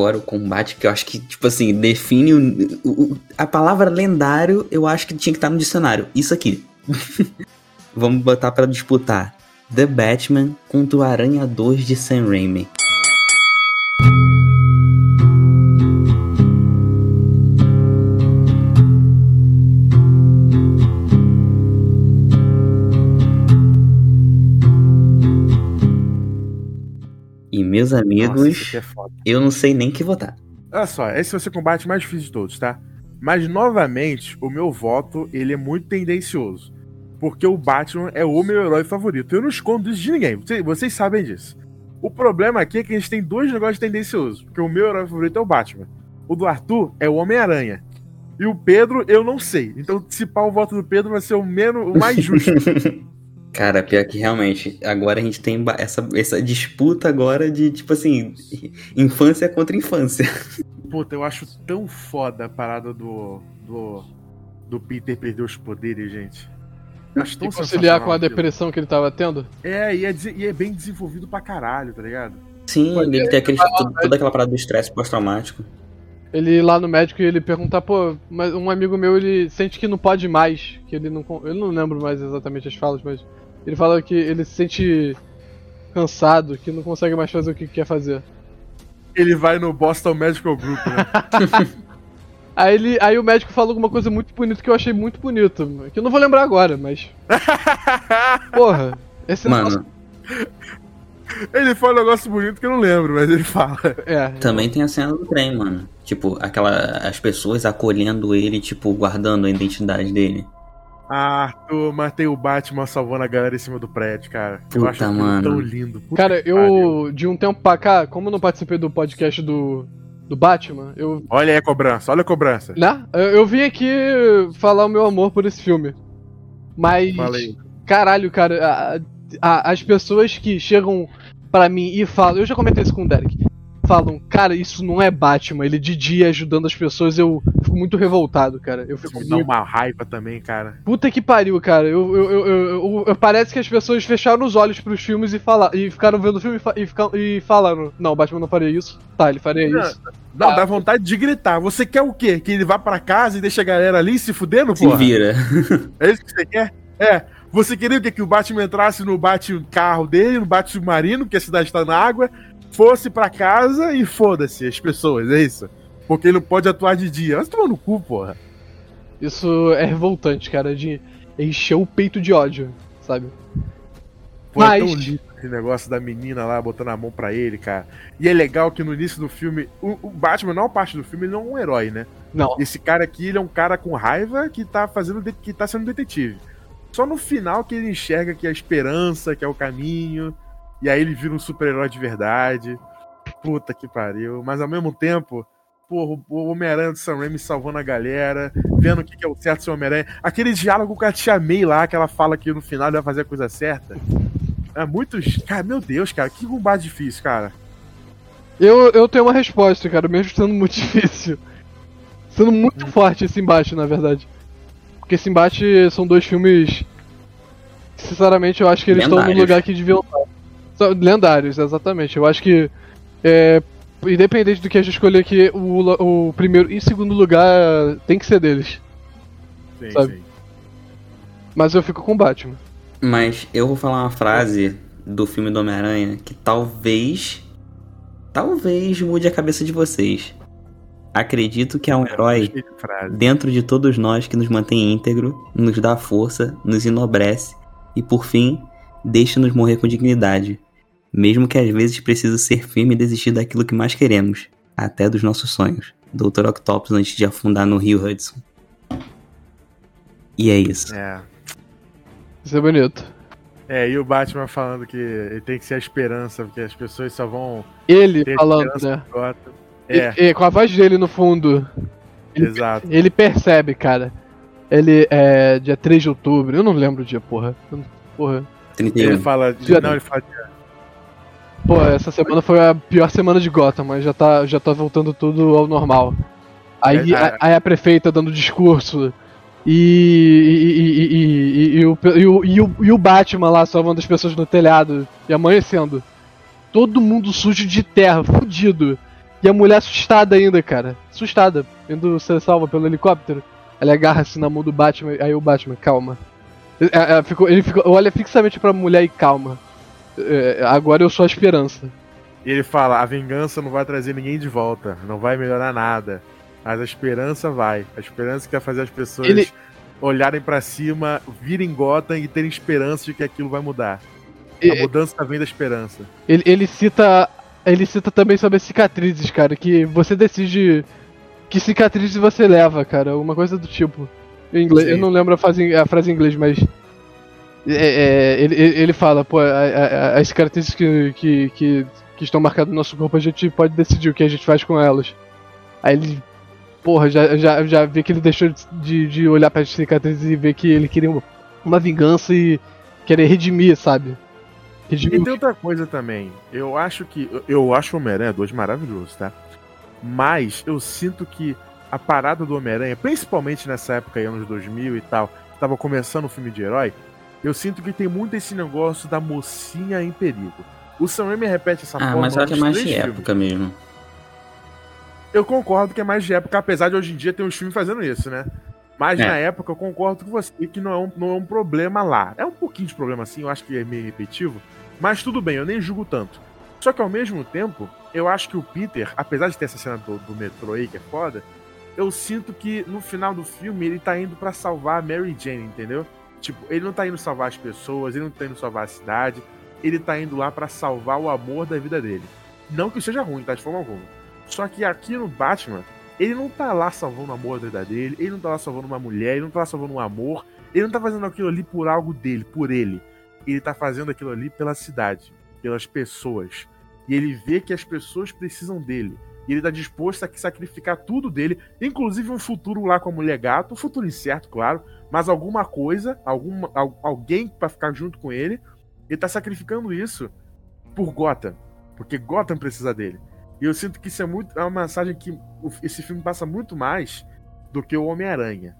Agora o combate que eu acho que, tipo assim, define o, o- a palavra lendário, eu acho que tinha que estar no dicionário. Isso aqui. (laughs) Vamos botar pra disputar. The Batman contra o Aranha 2 de Sam Raimi. Meus Nossa, amigos, aqui é eu não sei nem que votar. Olha só, esse vai ser o combate mais difícil de todos, tá? Mas, novamente, o meu voto, ele é muito tendencioso. Porque o Batman é o meu herói favorito. Eu não escondo isso de ninguém. Vocês, vocês sabem disso. O problema aqui é que a gente tem dois negócios tendenciosos. Porque o meu herói favorito é o Batman. O do Arthur é o Homem-Aranha. E o Pedro, eu não sei. Então, se pá, o voto do Pedro vai ser o menos, o mais justo. (laughs) Cara, pior que realmente, agora a gente tem essa, essa disputa agora de, tipo assim, infância contra infância. Puta, eu acho tão foda a parada do. do. do Peter perder os poderes, gente. Eu acho tão E conciliar com a aquilo. depressão que ele tava tendo? É, e é, e é bem desenvolvido pra caralho, tá ligado? Sim, ele tem aquele, tudo- toda aquela parada do estresse pós-traumático. Ele ir lá no médico e ele perguntar, pô, mas um amigo meu ele sente que não pode mais, que ele não. Eu não lembro mais exatamente as falas, mas ele fala que ele se sente cansado, que não consegue mais fazer o que quer fazer. Ele vai no Boston Medical Group, né? (laughs) Aí, ele, aí o médico falou alguma coisa muito bonita que eu achei muito bonito. Que eu não vou lembrar agora, mas. (laughs) Porra, esse negócio- Mano, ele fala um negócio bonito que eu não lembro, mas ele fala. É. também tem a cena do trem, mano. Tipo, aquela. As pessoas acolhendo ele, tipo, guardando a identidade dele. Ah, Arthur, matei o Batman salvando a galera em cima do prédio, cara. eu Puta, acho aquilo mano. tão lindo. Puta Cara, eu. De um tempo pra cá, como eu não participei do podcast do. Do Batman, eu. Olha aí a cobrança, olha a cobrança. Né? Eu, eu vim aqui falar o meu amor por esse filme. Mas. Fala aí. Caralho, cara, a- a- as pessoas que chegam pra mim e falam. Eu já comentei isso com o Derek. Falam, cara, isso não é Batman. Ele de dia ajudando as pessoas, eu fico muito revoltado, cara. Eu fico dá uma raiva também, cara. Puta que pariu, cara. Eu, eu, eu, eu- eu- eu- parece que as pessoas fecharam os olhos pros filmes e, fala, e ficaram vendo o filme e, fa- e, fica- e falaram: Não, o Batman não faria isso. Tá, ele faria Não, isso. Não, Ah. dá vontade de gritar. Você quer o quê? Que ele vá pra casa e deixe a galera ali se fudendo, Se porra? vira. É isso que você quer? É. Você queria o quê? Que o Batman entrasse no bate-carro dele, no bate-submarino, porque a cidade tá na água, fosse pra casa e foda-se as pessoas, é isso? Porque ele não pode atuar de dia. Mas toma no cu, porra. Isso é revoltante, cara, de encher o peito de ódio, sabe? Pô, é Mas- tão lindo esse negócio da menina lá botando a mão pra ele, cara. E é legal que no início do filme, o, o Batman, não parte do filme, ele não é um herói, né? Não. Esse cara aqui, ele é um cara com raiva que tá fazendo, que tá sendo detetive. Só no final que ele enxerga que é a esperança, que é o caminho, e aí ele vira um super-herói de verdade. Puta que pariu. Mas ao mesmo tempo, porra, o Homem-Aranha do Sam Raimi salvando a galera, vendo o que é o certo ser Homem-Aranha. Aquele diálogo com a Tia May lá, que ela fala que no final ele vai fazer a coisa certa. É muito. Cara, meu Deus, cara, que combate difícil, cara. Eu, eu tenho uma resposta, cara, mesmo sendo muito (laughs) difícil. Sendo muito forte esse embate, na verdade. Porque esse embate são dois filmes. Sinceramente, eu acho que eles estão no lugar que deviam estar. São lendários, exatamente. Eu acho que. É, independente do que a gente escolher aqui, o, o primeiro e segundo lugar tem que ser deles. Sim, Sabe? sim. Mas eu fico com o Batman. Mas eu vou falar uma frase do filme do Homem-Aranha que talvez. Talvez mude a cabeça de vocês. Acredito que é um herói de frase. dentro de todos nós que nos mantém íntegro, nos dá força, nos enobrece e, por fim, deixa-nos morrer com dignidade. Mesmo que às vezes precise ser firme e desistir daquilo que mais queremos, até dos nossos sonhos. Dr. Octopus antes de afundar no Rio Hudson. E é isso. É. Isso é bonito. É, e o Batman falando que ele tem que ser a esperança, porque as pessoas só vão Ele ter falando, né? É, E- e com a voz dele no fundo. Ele, exato. ele percebe, cara. Ele é dia 3 de outubro, eu não lembro o dia, porra. Porra. 31. Ele fala. De, Dia- não, ele fala. Pô, essa semana foi a pior semana de Gotham, mas já tá, já tá voltando tudo ao normal. Aí, É, a, aí a prefeita dando discurso. E, o, e, o, e, o, e o Batman lá salvando as pessoas no telhado e amanhecendo. Todo mundo sujo de terra, fudido. E a mulher assustada ainda, cara. Assustada. Indo ser salva pelo helicóptero. Ela agarra assim na mão do Batman. Aí o Batman, calma. É, é, ficou- ele ficou, olha fixamente pra mulher e calma. É, agora eu sou a esperança. E ele fala: a vingança não vai trazer ninguém de volta, não vai melhorar nada. Mas a esperança vai. A esperança que vai fazer as pessoas Ele- olharem pra cima, virem Gotham e terem esperança de que aquilo vai mudar. A mudança vem da esperança. Ele, ele cita. Ele cita também sobre as cicatrizes, cara. Que você decide que cicatrizes você leva, cara. Uma coisa do tipo. Em inglês, Sim. eu não lembro a frase, a frase em inglês, mas. é, é, ele, ele fala, pô, a- a- as cicatrizes que, que, que, que estão marcadas no nosso corpo, a gente pode decidir o que a gente faz com elas. Aí ele. Porra, já, já, já vê que ele deixou de, de olhar para as cicatrizes e ver que ele queria uma, uma vingança e querer redimir, sabe? E tem outra coisa também. Eu acho que. eu- acho o Homem-Aranha 2 maravilhoso, tá? Mas eu sinto que a parada do Homem-Aranha, principalmente nessa época aí, anos 2000 e tal, que tava começando o filme de herói, eu sinto que tem muito esse negócio da mocinha em perigo. O Sam Raimi repete essa Ah, forma mas eu acho que é mais de filmes. época mesmo. Eu concordo que é mais de época, apesar de hoje em dia ter uns filmes fazendo isso, né? Mas É. na época eu concordo com você que não é, um, não é um problema lá. É um pouquinho de problema assim, eu acho que é meio repetitivo. Mas tudo bem, eu nem julgo tanto. Só que ao mesmo tempo, eu acho que o Peter, apesar de ter essa cena do, do metrô aí que é foda, eu sinto que no final do filme ele tá indo pra salvar a Mary Jane, entendeu? Tipo, ele não tá indo salvar as pessoas, ele não tá indo salvar a cidade, ele tá indo lá pra salvar o amor da vida dele. Não que isso seja ruim, tá? De forma alguma. Só que aqui no Batman, ele não tá lá salvando o amor da vida dele, ele não tá lá salvando uma mulher, ele não tá lá salvando um amor, ele não tá fazendo aquilo ali por algo dele, por ele. Ele tá fazendo aquilo ali pela cidade, pelas pessoas. E ele vê que as pessoas precisam dele. E ele tá disposto a sacrificar tudo dele, inclusive um futuro lá com a mulher gato, um futuro incerto, claro, mas alguma coisa, alguma, al- alguém pra ficar junto com ele, ele tá sacrificando isso por Gotham, porque Gotham precisa dele. E eu sinto que isso é muito é uma mensagem que esse filme passa muito mais do que o Homem-Aranha.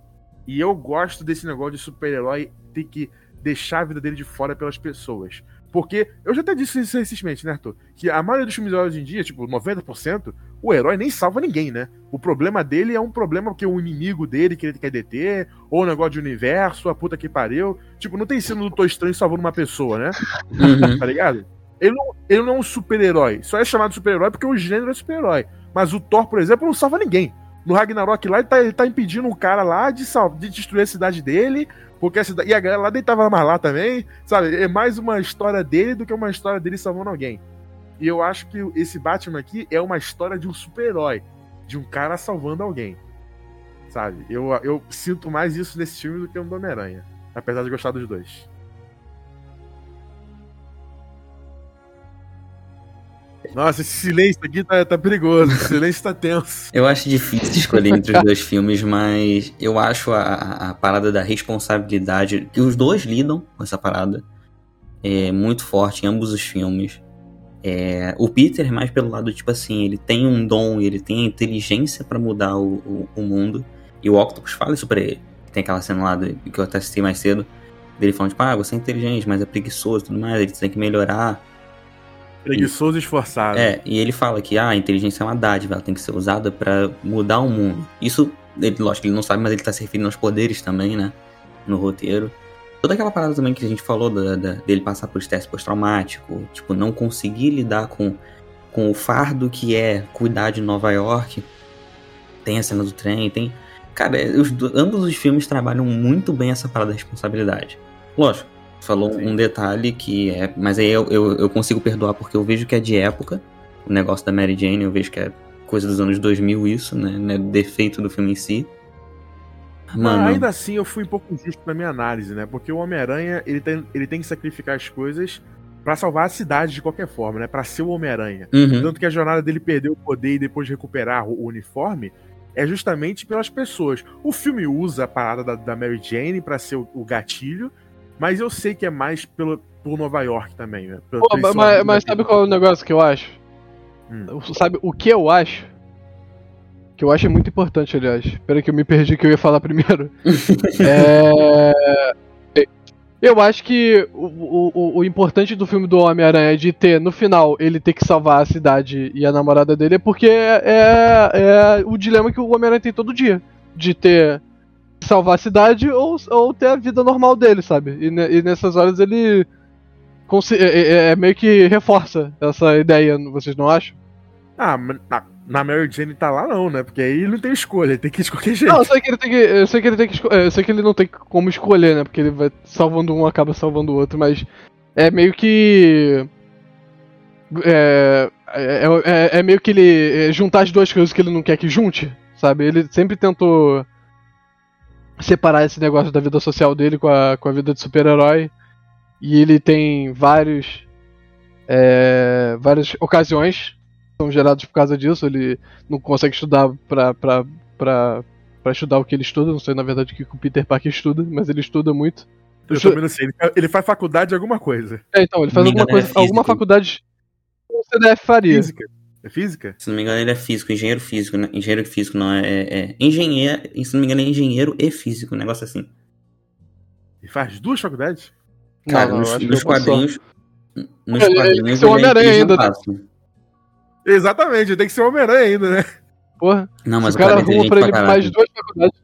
E eu gosto desse negócio de super-herói ter que deixar a vida dele de fora pelas pessoas. Porque eu já até disse isso recentemente, né, Arthur? Que a maioria dos filmes hoje em dia, tipo, 90%, o herói nem salva ninguém, né? O problema dele é um problema que o inimigo dele que ele quer deter, ou o negócio de universo, a puta que pariu. Tipo, não tem cena do Doutor Estranho salvando uma pessoa, né? Uhum. tá ligado? Ele não, ele não é um super-herói. Só é chamado super-herói porque o gênero é super-herói. Mas o Thor, por exemplo, não salva ninguém. No Ragnarok lá, ele tá, ele tá impedindo um cara lá de, de destruir a cidade dele. Porque a cidade. E a galera lá deitava mais lá também. Sabe? É mais uma história dele do que uma história dele salvando alguém. E eu acho que esse Batman aqui é uma história de um super-herói. De um cara salvando alguém. Sabe? Eu, eu sinto mais isso nesse filme do que no Homem-Aranha. Apesar de gostar dos dois. Nossa, esse silêncio aqui tá, tá perigoso. Esse silêncio tá tenso. Eu acho difícil escolher entre os (laughs) dois filmes, mas eu acho a, a- parada da responsabilidade, que os dois lidam com essa parada, é muito forte em ambos os filmes. É, o Peter é mais pelo lado, tipo assim, ele tem um dom, ele tem a inteligência pra mudar o, o, o mundo, e o Octopus fala isso pra ele. Tem aquela cena lá do- que eu até citei mais cedo, dele falando, tipo, ah, você é inteligente, mas é preguiçoso e tudo mais, ele tem que melhorar. Preguiçoso e esforçado. É, e ele fala que ah, a inteligência é uma dádiva, ela tem que ser usada pra mudar o mundo. Isso, ele, lógico ele não sabe, mas ele tá se referindo aos poderes também, né? No roteiro. Toda aquela parada também que a gente falou da, da- dele passar por estresse pós-traumático, tipo, não conseguir lidar com, com o fardo que é cuidar de Nova York. Tem a cena do trem, tem. Cara, é, os ambos os filmes trabalham muito bem essa parada da responsabilidade. Lógico, falou Sim. um detalhe que é. Mas aí eu, eu, eu consigo perdoar porque eu vejo que é de época. O negócio da Mary Jane, eu vejo que é coisa dos anos 2000 isso, né? Não é defeito do filme em si. Mas Mano, ainda assim eu fui um pouco injusto na minha análise, né? Porque o Homem-Aranha, ele tem, ele tem que sacrificar as coisas pra salvar a cidade de qualquer forma, né? Pra ser o Homem-Aranha. uhum, Tanto que a jornada dele perder o poder e depois recuperar o o uniforme é justamente pelas pessoas. O filme usa a parada da, da Mary Jane pra ser o, o gatilho, mas eu sei que é mais pelo, por Nova York também, né? Pô, mas, mas- sabe qual é o negócio que eu acho? Hum. Sabe o que eu acho? Que eu acho é muito importante, aliás. Espera que eu me perdi que eu ia falar primeiro. (laughs) é... Eu acho que o, o, o- importante do filme do Homem-Aranha de ter, no final, ele ter que salvar a cidade e a namorada dele é porque é, é, é o dilema que o Homem-Aranha tem todo dia. De ter salvar a cidade ou, ou ter a vida normal dele, sabe? E, e nessas horas ele é, é- é meio que reforça essa ideia, vocês não acham? Ah, na, na Mary Jane tá lá não, né? Porque aí ele não tem escolha, ele tem que qualquer jeito. Não, eu sei que ele tem que. Eu sei que ele tem que esco- Eu sei que ele não tem como escolher, né? Porque ele vai salvando um, acaba salvando o outro, mas é meio que. É, é, é- é meio que ele é, juntar as duas coisas que ele não quer que junte, sabe? Ele sempre tentou separar esse negócio da vida social dele com a, com a vida de super-herói. E ele tem vários. é, várias ocasiões que são geradas por causa disso. Ele não consegue estudar pra, pra, pra, pra estudar o que ele estuda. Não sei na verdade o que o Peter Parker estuda, mas ele estuda muito. Eu também não sei. Ele, faz faculdade de alguma coisa. É, então, ele faz alguma engano, é coisa, alguma faculdade que o CDF faria. Física. É física? Se não me engano, ele é físico, engenheiro físico, né? Engenheiro físico, não é. é, é engenheiro, se não me engano, é engenheiro e físico, um negócio assim. Ele faz duas faculdades? Cara, Não, nos, nos é quadrinhos. Nos Ele- ele quadrinhos. tem que ser é Homem-Aranha ainda, né? Exatamente, tem que ser Homem-Aranha ainda, né? Porra. Não, mas o cara cara é arruma inteligente pra ele pra mais duas faculdades.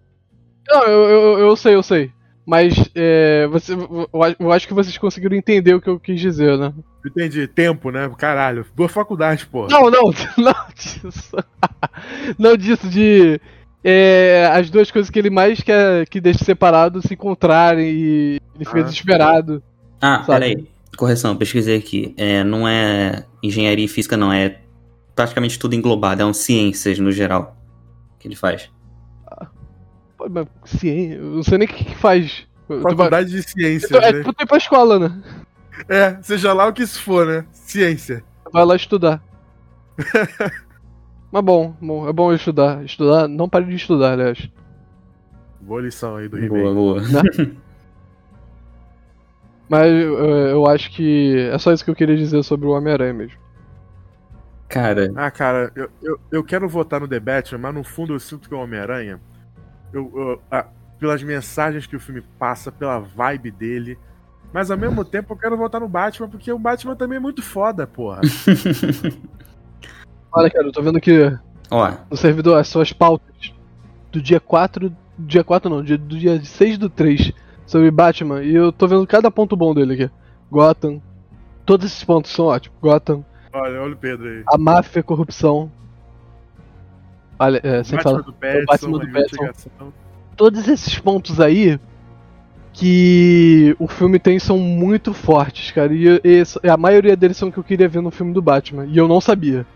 Não, eu, eu, eu sei, eu sei. Mas é, você, eu, acho- que vocês conseguiram entender o que eu quis dizer, né? Entendi. Tempo, né? Caralho. Duas faculdades, porra. Não, não, (laughs) não disso. (laughs) Não disso, de. é, as duas coisas que ele mais quer que deixe separado se encontrarem e ele fica Ah. desesperado. Ah, Sabe? peraí. Correção, pesquisei aqui. É, não é engenharia e física, não. É praticamente tudo englobado. É um ciências no geral que ele faz. Mas ciência, eu não sei nem o que, que faz. Faculdade de ciências, tu, é né? tipo tu ir pra escola, né? É, seja lá o que isso for, né? Ciência. Vai lá estudar. (laughs) Mas bom, bom, é bom estudar. Estudar, não pare de estudar, aliás. Boa lição aí do Boa, He-Man. boa. (laughs) Mas eh, eu acho que é só isso que eu queria dizer sobre o Homem-Aranha mesmo. Cara, Ah, cara, eu, eu, eu quero votar no The Batman, mas no fundo eu sinto que é o Homem-Aranha. Eu, eu- ah, pelas mensagens que o filme passa, pela vibe dele. Mas ao mesmo tempo eu quero votar no Batman, porque o Batman também é muito foda, porra. (laughs) Olha, cara, eu tô vendo que ó, no servidor as suas pautas do dia 4. Dia 4 não, dia, do dia 6 do 3 sobre Batman. E eu tô vendo cada ponto bom dele aqui. Gotham. Todos esses pontos são ótimos. Gotham, olha, olha o Pedro aí. a máfia, a corrupção. Olha, é, sem Batman falar. do Petson, Batman do investigação. todos esses pontos aí que o filme tem são muito fortes, cara. E, e a maioria deles são o que eu queria ver no filme do Batman. E eu não sabia.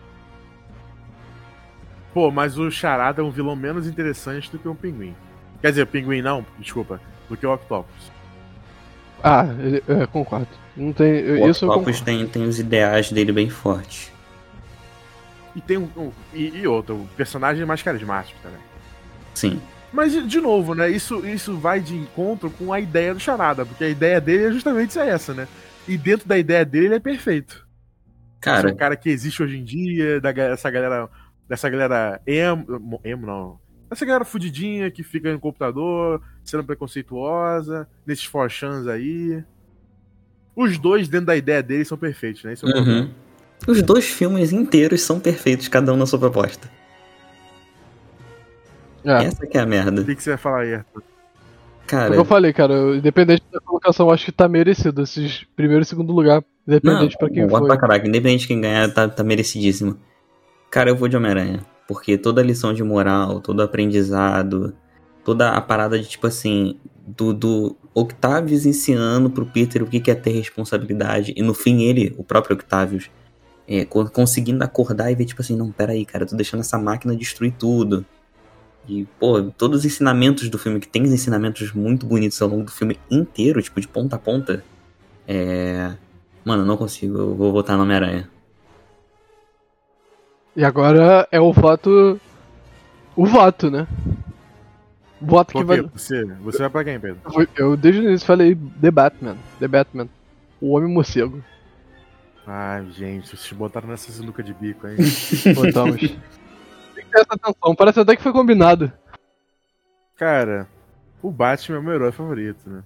Pô, mas o Charada é um vilão menos interessante do que o Pinguim. Quer dizer, o Pinguim não, desculpa, do que o Octopus. Ah, ele- é, concordo. Não tem. o isso eu Octopus concordo. tem, tem os ideais dele bem fortes. E tem um. um- e, e outro, o personagem mais carismático também. Sim. Mas, de- novo, né? Isso, isso vai de encontro com a ideia do Charada, porque a ideia dele é justamente essa, né? E dentro da ideia dele, ele é perfeito. Esse é Cara, um cara que existe hoje em dia, da, dessa galera. Dessa galera emo, emo não. Essa galera fudidinha que fica no computador, sendo preconceituosa, nesses forchans aí. Os dois, dentro da ideia deles, são perfeitos, né? Isso é o problema. uhum. Os dois filmes inteiros são perfeitos, cada um na sua proposta. É. Essa que é a merda. O que, que você vai falar aí, Arthur? Cara, Como eu falei, cara, independente da colocação, eu acho que tá merecido esses primeiro e segundo lugar. não, Independente pra quem foi. pra caraca, independente de quem ganhar, tá, tá merecidíssimo. Cara, eu vou de Homem-Aranha. Porque toda a lição de moral, todo aprendizado, toda a parada de tipo assim, do, do Octavius ensinando pro Peter o que que é ter responsabilidade. E no fim ele, o próprio Octavius, é, co- conseguindo acordar e ver tipo assim, não, peraí, cara, eu tô deixando essa máquina destruir tudo. E, pô, todos os ensinamentos do filme, que tem os ensinamentos muito bonitos ao longo do filme inteiro, tipo, de ponta a ponta. É. Mano, eu não consigo, eu vou votar no Homem-Aranha. E agora é o voto. O voto, né? O voto que vai. Você, você vai pra quem, Pedro? Eu- Eu desde o início falei The Batman. The Batman. O Homem Morcego. Ai, gente, vocês botaram nessa sinuca de bico, hein? (laughs) Botamos. Tem que ter essa atenção. Parece até que foi combinado. Cara, o Batman é o meu herói favorito, né?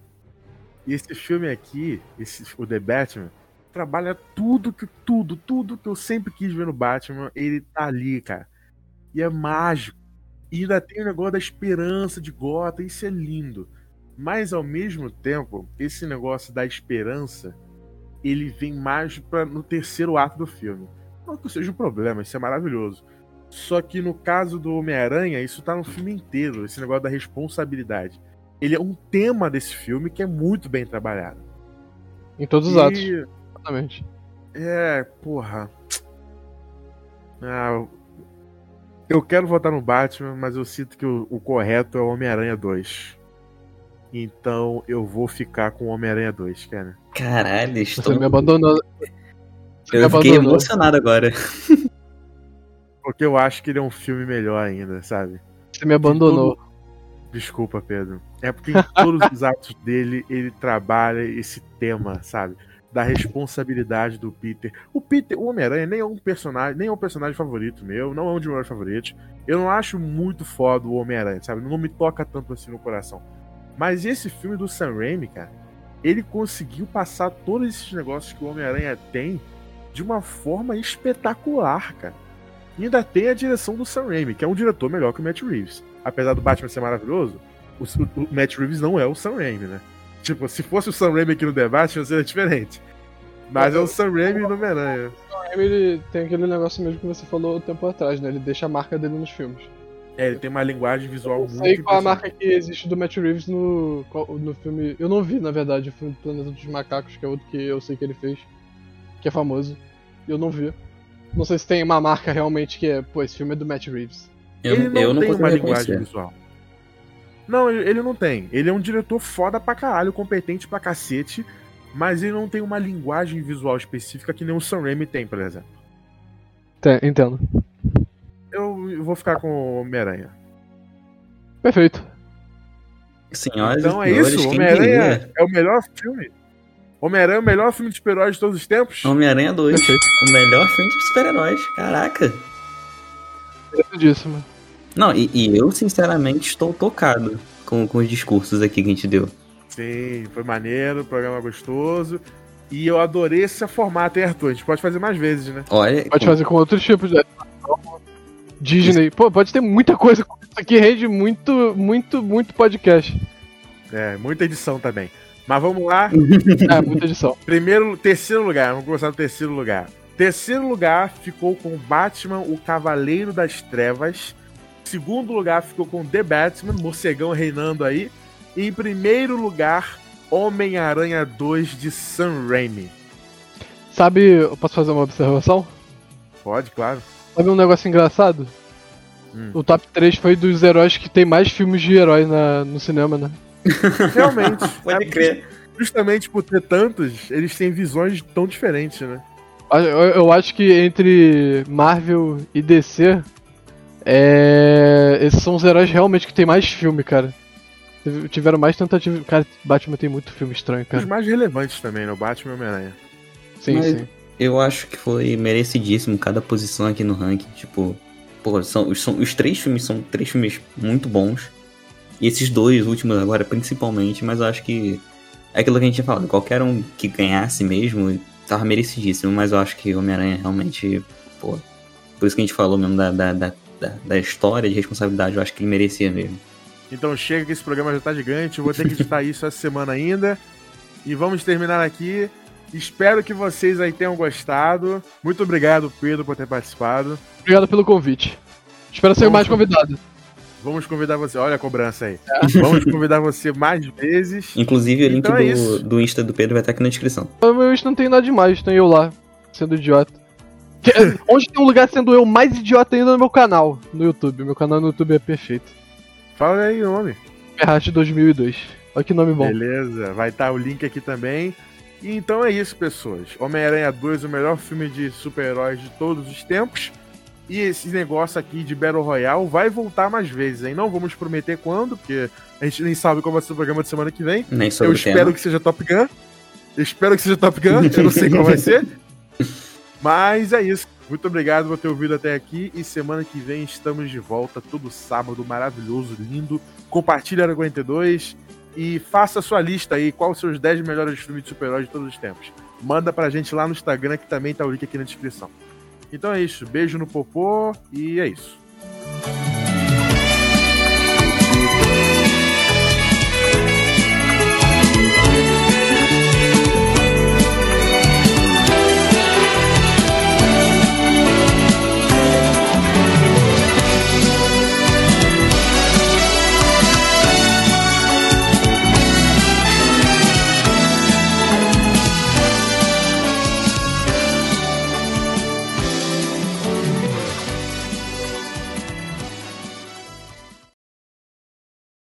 E esse filme aqui, esse, o The Batman, trabalha tudo que tudo, tudo que eu sempre quis ver no Batman, ele tá ali, cara. E é mágico. E ainda tem o negócio da esperança de Gotham, isso é lindo. Mas ao mesmo tempo, esse negócio da esperança, ele vem mais pra, no terceiro ato do filme. Não que seja um problema, isso é maravilhoso. Só que no caso do Homem-Aranha, isso tá no filme inteiro, esse negócio da responsabilidade. Ele é um tema desse filme que é muito bem trabalhado. Em todos os E- atos, exatamente. É, porra. Ah, eu quero votar no Batman, mas eu sinto que o, o correto é o Homem-Aranha 2. Então eu vou ficar com o Homem-Aranha 2, cara. Caralho, Você estou. me abandonou. Você me Eu fiquei abandonou. emocionado agora. (laughs) Porque eu acho que ele é um filme melhor ainda, sabe? Você me abandonou. Desculpa, Pedro. É porque em todos os (laughs) atos dele ele trabalha esse tema, sabe? Da responsabilidade do Peter. O Peter, o Homem-Aranha, nem é um personagem, nem é um personagem favorito meu, não é um de meus favoritos. Eu não acho muito foda o Homem-Aranha, sabe? Não me toca tanto assim no coração. Mas esse filme do Sam Raimi, cara, ele conseguiu passar todos esses negócios que o Homem-Aranha tem de uma forma espetacular, cara. E ainda tem a direção do Sam Raimi, que é um diretor melhor que o Matt Reeves. Apesar do Batman ser maravilhoso, o, o Matt Reeves não é o Sam Raimi, né? Tipo, se fosse o Sam Raimi aqui no debate, seria diferente. Mas é o Sam Raimi no Homem-Aranha. Ele tem aquele negócio mesmo que você falou tempo atrás, né? Ele deixa a marca dele nos filmes. É, ele tem uma linguagem visual Eu muito sei qual a impressionante. marca que existe do Matt Reeves no, no filme. Eu não vi, na verdade, o filme do Planeta dos Macacos, que é outro que eu sei que ele fez, que é famoso. Eu não vi. Não sei se tem uma marca realmente que é, pô, esse filme é do Matt Reeves. Eu, ele não eu não tem uma linguagem visual. Não, ele, ele não tem. Ele é um diretor foda pra caralho, competente pra cacete, mas ele não tem uma linguagem visual específica que nem o Sam Raimi tem, por exemplo. Tem, entendo. Eu, vou ficar com o Homem-Aranha. Perfeito. Senhoras Então é senhores, isso, Homem-Aranha é o melhor filme. Homem-Aranha é o melhor filme de super-heróis de todos os tempos. Homem-Aranha 2. Perfeito. O melhor filme de super-heróis. Caraca. Merecidíssimo. Não, e, e eu, sinceramente, estou tocado com, com os discursos aqui que a gente deu. Sim, foi maneiro, programa gostoso. E eu adorei esse formato, hein, Arthur? A gente pode fazer mais vezes, né? Olha, Pode fazer com outros tipos de animação. Disney. Pô, pode ter muita coisa. Isso aqui rende muito, muito, muito podcast. É, muita edição também. Mas vamos lá. (laughs) É, muita edição. Primeiro, terceiro lugar. Vamos começar no terceiro lugar. Terceiro lugar ficou com Batman, o Cavaleiro das Trevas. Segundo lugar ficou com The Batman, morcegão reinando aí. E em primeiro lugar, Homem-Aranha 2 de Sam Raimi. Sabe, eu posso fazer uma observação? Pode, claro. Sabe um negócio engraçado? Hum. O top 3 foi dos heróis que tem mais filmes de herói na, no cinema, né? (laughs) Realmente. pode é, crer. Justamente por ter tantos, eles têm visões tão diferentes, né? Eu, eu acho que entre Marvel e DC, é, esses são os heróis realmente que tem mais filme, cara. Tiveram mais tentativa. Cara, Batman tem muito filme estranho, Os cara. mais relevantes também, né? O Batman e o Homem-Aranha. Sim, Mas- sim. Eu acho que foi merecidíssimo cada posição aqui no ranking. Tipo, pô, são, são, os três filmes são três filmes muito bons. E esses dois últimos agora, principalmente, mas eu acho que é aquilo que a gente tinha falado. Qualquer um que ganhasse mesmo, tava merecidíssimo. Mas eu acho que Homem-Aranha realmente, pô. Por isso que a gente falou mesmo da, da, da, da- história de responsabilidade, eu acho que ele merecia mesmo. Então chega que esse programa já tá gigante, vou ter que editar isso essa semana ainda. E vamos terminar aqui. Espero que vocês aí tenham gostado. Muito obrigado, Pedro, por ter participado. Obrigado pelo convite. Espero ser Vamos- mais convidado. Vamos convidar você. Olha a cobrança aí. (laughs) Vamos convidar você mais vezes. Inclusive, o link Então é do, do Insta do Pedro vai estar aqui na descrição. O meu Insta não tem nada demais, tem eu lá, sendo idiota. Que- Onde tem um lugar sendo eu mais idiota ainda no meu canal, no YouTube. Meu canal no YouTube é perfeito. Fala aí o nome. Ferrat 2002. Olha que nome bom. Beleza, vai estar o link aqui também. E então é isso, pessoas. Homem-Aranha 2, o melhor filme de super-heróis de todos os tempos. E esse negócio aqui de Battle Royale vai voltar mais vezes, hein? Não vamos prometer quando, porque a gente nem sabe qual vai ser o programa de semana que vem. Nem sobre Eu o espero tema. que seja Top Gun. Eu espero que seja Top Gun. Eu não sei qual vai ser. (laughs) Mas é isso. Muito obrigado por ter ouvido até aqui. E semana que vem estamos de volta, todo sábado, maravilhoso, lindo. Compartilha a 42 e faça sua lista aí, quais os seus 10 melhores filmes de super-heróis de todos os tempos. Manda pra gente lá no Instagram, que também tá o link aqui na descrição. Então é isso, beijo no popô e é isso.